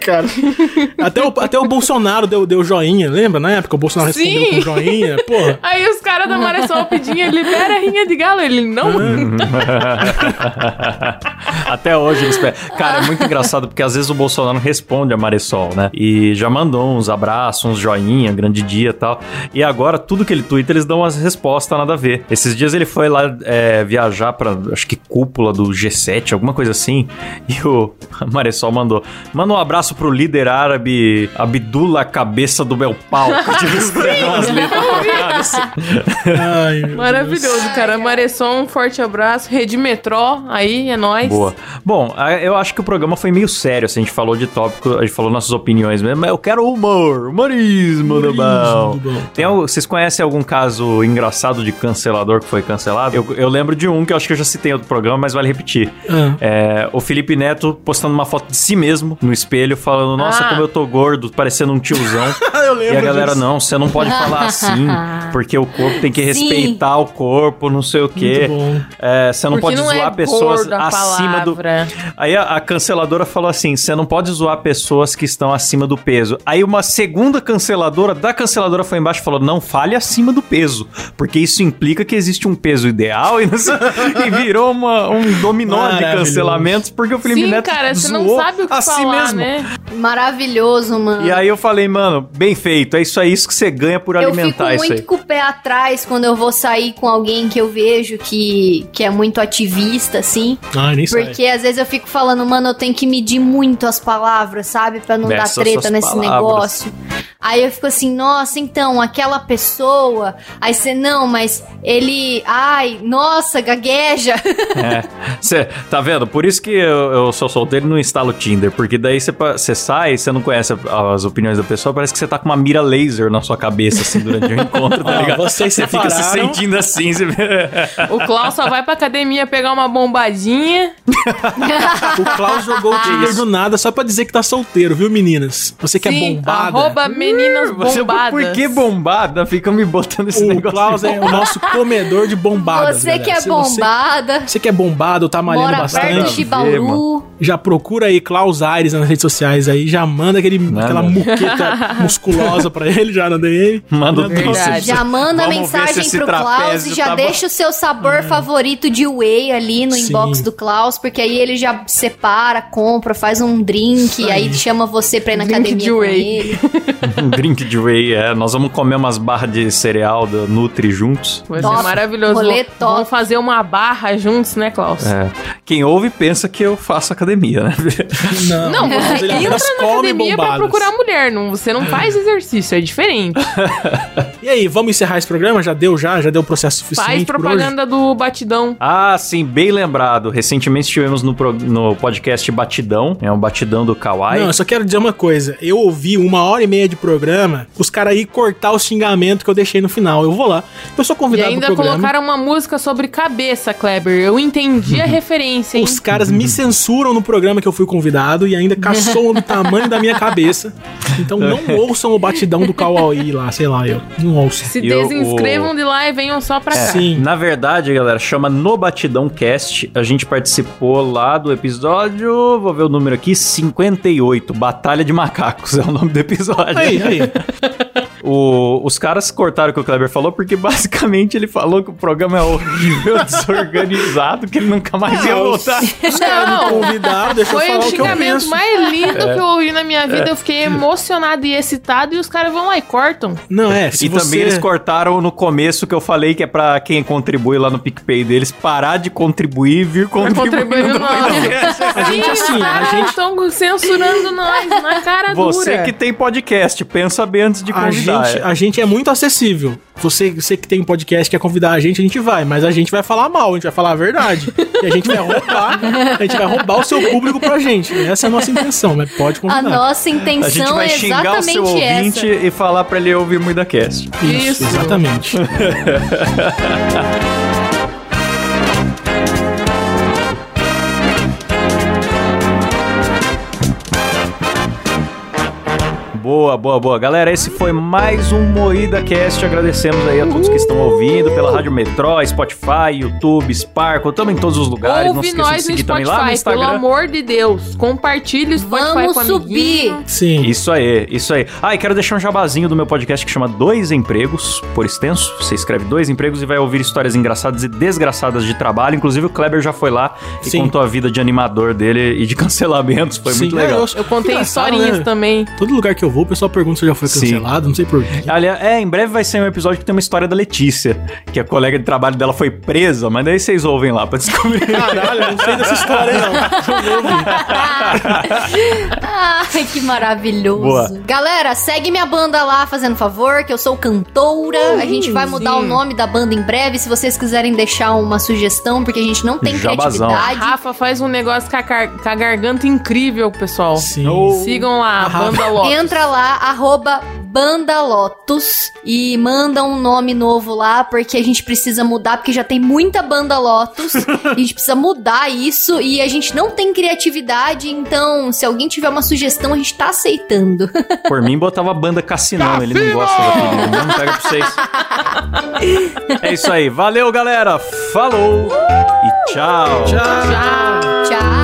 S2: Cara. Até o, até o Bolsonaro deu, deu joinha, lembra? Na época o Bolsonaro
S3: Sim.
S2: Respondeu com joinha. Porra.
S3: Aí os caras da Maressol pediam, libera a rinha de galo. Ele, não.
S1: Até hoje eles pedem. Cara, é muito engraçado porque às vezes o Bolsonaro responde a Maressol, né? E já mandou uns abraços, uns joinha, grande dia e tal. E agora, tudo que ele twitta, eles dão umas respostas nada a ver. Esses dias ele foi lá é, viajar pra, acho que cúpula do G7, alguma coisa assim. E o Maressol mandou: manda um abraço pro líder árabe Abdullah Cabeça do meu pau. tipo, escreveu
S2: Ai,
S3: Maravilhoso, cara. Maressol, um forte abraço. Rede Metrô, aí é nóis.
S1: Boa. Bom, eu acho que o programa foi meio sério, assim, a gente falou de tópico, a gente falou nossas opiniões mesmo, mas eu quero humor, humorismo, do bom.
S2: do bom.
S1: Tem, vocês conhecem algum caso engraçado de cancelador que foi cancelado? Eu, eu lembro de um que eu acho que eu já citei outro programa, mas vale repetir.
S2: Ah.
S1: É, o Felipe Neto postando uma foto de si mesmo no espelho, falando, nossa,
S3: Ah.
S1: como eu tô gordo, parecendo um tiozão.
S2: eu lembro
S1: E a galera,
S2: disso.
S1: não, você não pode falar assim, porque o corpo tem que
S4: Sim.
S1: respeitar o corpo, não sei o quê.
S2: Muito.
S1: É, você não
S3: Porque
S1: pode
S3: não
S1: zoar
S3: é
S1: pessoas
S3: gordo a
S1: acima do. Aí a, a canceladora falou assim: você não pode zoar pessoas que estão acima do peso. Aí uma segunda canceladora da canceladora foi embaixo e falou: não fale acima do peso, porque isso implica que existe um peso ideal e, e virou uma- um dominó de cancelamentos porque o Felipe
S3: Sim,
S1: Neto
S3: cara, você não
S1: zoou
S3: sabe o que
S1: a si
S3: falar,
S1: mesmo.
S3: né?
S4: Maravilhoso, mano.
S1: E aí eu falei, mano, bem feito, é isso aí isso que você ganha por
S4: eu fico
S1: alimentar isso
S4: muito
S1: aí.
S4: com o pé atrás quando eu vou sair com alguém que eu vejo que, que é muito ativista, assim.
S2: Ah, nem sei.
S4: Porque às vezes eu fico falando, mano, eu tenho que medir muito as palavras, sabe? Pra não dar treta nesse
S1: palavras.
S4: negócio. Aí eu fico assim, nossa, então, aquela pessoa. Aí você, não, mas ele. Ai, nossa, gagueja.
S1: É. Cê, tá vendo? Por isso que eu, eu sou solteiro e não instalo o Tinder. Porque daí você sai, você não conhece as opiniões da pessoa, parece que você tá com uma mira laser na sua cabeça, assim, durante o encontro, tá ligado?
S2: vocês
S1: Você fica se sentindo assim. Você...
S3: O Klaus só vai pra academia pegar uma bombadinha.
S2: O Klaus jogou o Tinder do nada só pra dizer que tá solteiro, viu, meninas? Você que é
S3: Sim,
S2: bombada.
S3: arroba meninas
S1: Você,
S3: bombadas.
S1: por que bombada? Fica me botando esse
S2: O
S1: negócio.
S2: Klaus
S1: de
S2: é o nosso comedor de bombadas.
S4: você
S2: galera.
S4: que é
S2: Se
S4: bombada.
S2: Você, você que é bombado, tá malhando
S4: Mora perto
S2: bastante.
S4: de.
S2: Já procura aí Klaus Aires nas redes sociais aí, já manda aquele, aquela muqueta musculosa pra ele já na DM.
S1: Manda o.
S3: Verdade.
S4: Já manda
S1: Vamos
S4: mensagem pro Klaus e já
S1: tá
S4: deixa o seu sabor favorito de whey ali no
S2: Sim.
S4: inbox do Klaus, porque aí ele já separa, compra, faz um drink,
S2: aí.
S4: aí chama você pra ir na
S3: Drink
S4: academia
S3: de
S4: com
S3: whey.
S4: ele.
S1: Um drink de whey, é. Nós vamos comer umas barras de cereal da Nutri juntos.
S4: Top.
S3: ser maravilhoso.
S4: Rolê
S3: Vamos-
S4: top.
S3: Vamos fazer uma barra juntos, né, Klaus?
S1: É. Quem ouve pensa que eu faço academia, né?
S2: Não,
S3: Não, você
S2: ele
S3: entra na
S2: come
S3: academia pra
S2: bombadas.
S3: procurar mulher, não, você não faz exercício, é diferente.
S2: E aí, vamos encerrar esse programa? Já deu, já? Já deu processo suficiente
S3: Faz
S2: por hoje?
S3: propaganda do batidão.
S1: Ah, sim, bem lembrado. Recentemente estivemos no, pro- no podcast Batidão, é um batidão do Kawaii.
S2: Não, eu só quero dizer uma coisa. Eu ouvi uma hora e meia de programa, os caras aí cortar o xingamento que eu deixei no final. Eu vou lá. Eu sou
S3: E
S2: convidado
S3: ainda
S2: do programa.
S3: colocaram uma música sobre cabeça, Kleber. Eu entendi a referência, hein?
S2: Os caras me censuram no programa que eu fui convidado e ainda caçou do tamanho da minha cabeça. Então não ouçam o batidão do Kauai lá, sei lá, eu. Não ouçam.
S3: Se
S1: E o-
S3: desinscrevam de lá e venham só pra cá.
S2: Sim.
S1: Na verdade, galera, chama No Batidão Cast. A gente participou lá do episódio, vou ver o número aqui, 58, Batalha de Macacos é o nome do episódio.
S2: Aí, aí.
S1: O- os caras cortaram o que o Kleber falou porque basicamente ele falou que o programa é horrível, desorganizado, que ele nunca mais ia voltar.
S2: Os caras me convidaram, deixa eu
S3: Foi
S2: falar
S3: o
S2: eu
S3: xingamento mais lindo que eu ouvi na minha vida. Eu fiquei emocionado e excitado e os caras vão lá e cortam.
S2: Não, é, se
S1: e
S2: você...
S1: também eles cortaram no começo que eu falei que é pra quem contribui lá no PicPay deles parar de contribuir e vir contribuir.
S3: no.
S2: A gente, assim, a gente-
S3: estão censurando nós na cara
S1: Você
S3: dura.
S1: que tem podcast, pensa bem antes de convidar.
S2: Gente,
S1: é.
S2: a gente é muito acessível. Você, você que tem um podcast quer convidar a gente, a gente vai, mas a gente vai falar mal, a gente vai falar a verdade. e a gente vai roubar, a gente vai roubar o seu público pra gente. Essa é a nossa intenção, mas pode convidar.
S4: A nossa
S1: A gente
S4: intenção
S1: vai
S4: é
S1: xingar o seu
S4: exatamente
S1: ouvinte
S4: essa.
S1: e falar pra ele ouvir muito da cast.
S2: Isso,
S3: Isso.
S2: exatamente.
S1: Boa, boa, boa. Galera, esse foi mais um Moída Cast. Agradecemos aí a todos que estão ouvindo pela Rádio Metrô, Spotify, YouTube, Sparkle, também em todos os lugares. Não
S3: Ouve
S1: se esqueçam de seguir também lá no
S3: Spotify, pelo
S1: Instagram.
S3: amor de Deus. Compartilhe o Spotify
S4: Vamos
S3: com
S4: subir.
S2: Sim.
S1: Isso aí, isso aí. Ah, e quero deixar um jabazinho do meu podcast que chama Dois Empregos, por extenso. Você escreve Dois Empregos e vai ouvir histórias engraçadas e desgraçadas de trabalho. Inclusive o Kleber já foi lá e
S2: Sim.
S1: contou a vida de animador dele e de cancelamentos. Foi
S2: Sim,
S1: muito
S2: é,
S1: legal.
S3: Eu contei
S2: Engraçado,
S3: historinhas
S2: né?
S3: também.
S2: Todo lugar que eu vou, o pessoal pergunta se já foi
S1: Sim.
S2: cancelado, não sei porquê.
S1: Aliás, é, em breve vai ser um episódio que tem uma história da Letícia, que a colega de trabalho dela foi presa, mas daí vocês ouvem lá pra descobrir.
S2: Caralho, eu não sei dessa história, não.
S4: Ai, que maravilhoso.
S1: Boa.
S4: Galera, segue minha banda lá, fazendo favor, que eu sou cantora. a gente vai mudar
S3: sim.
S4: o nome da banda em breve. Se vocês quiserem deixar uma sugestão, porque a gente não tem
S1: Jabazão.
S4: criatividade.
S3: Rafa faz um negócio com a, com a garganta incrível, pessoal.
S2: Sim.
S3: Sigam lá,
S2: Rafa.
S3: Banda Lotus.
S4: Entra lá, arroba Banda Lotus e manda um nome novo lá, porque a gente precisa mudar, porque já tem muita Banda Lotus. a gente precisa mudar isso e a gente não tem criatividade, então se alguém tiver uma sugestão, a gente tá aceitando.
S1: Por mim, botava a banda Cassinão, ele não gosta do apelido, não pega pra vocês. É isso aí, valeu galera, falou e tchau.
S2: Tchau.
S3: Tchau.
S4: Tchau!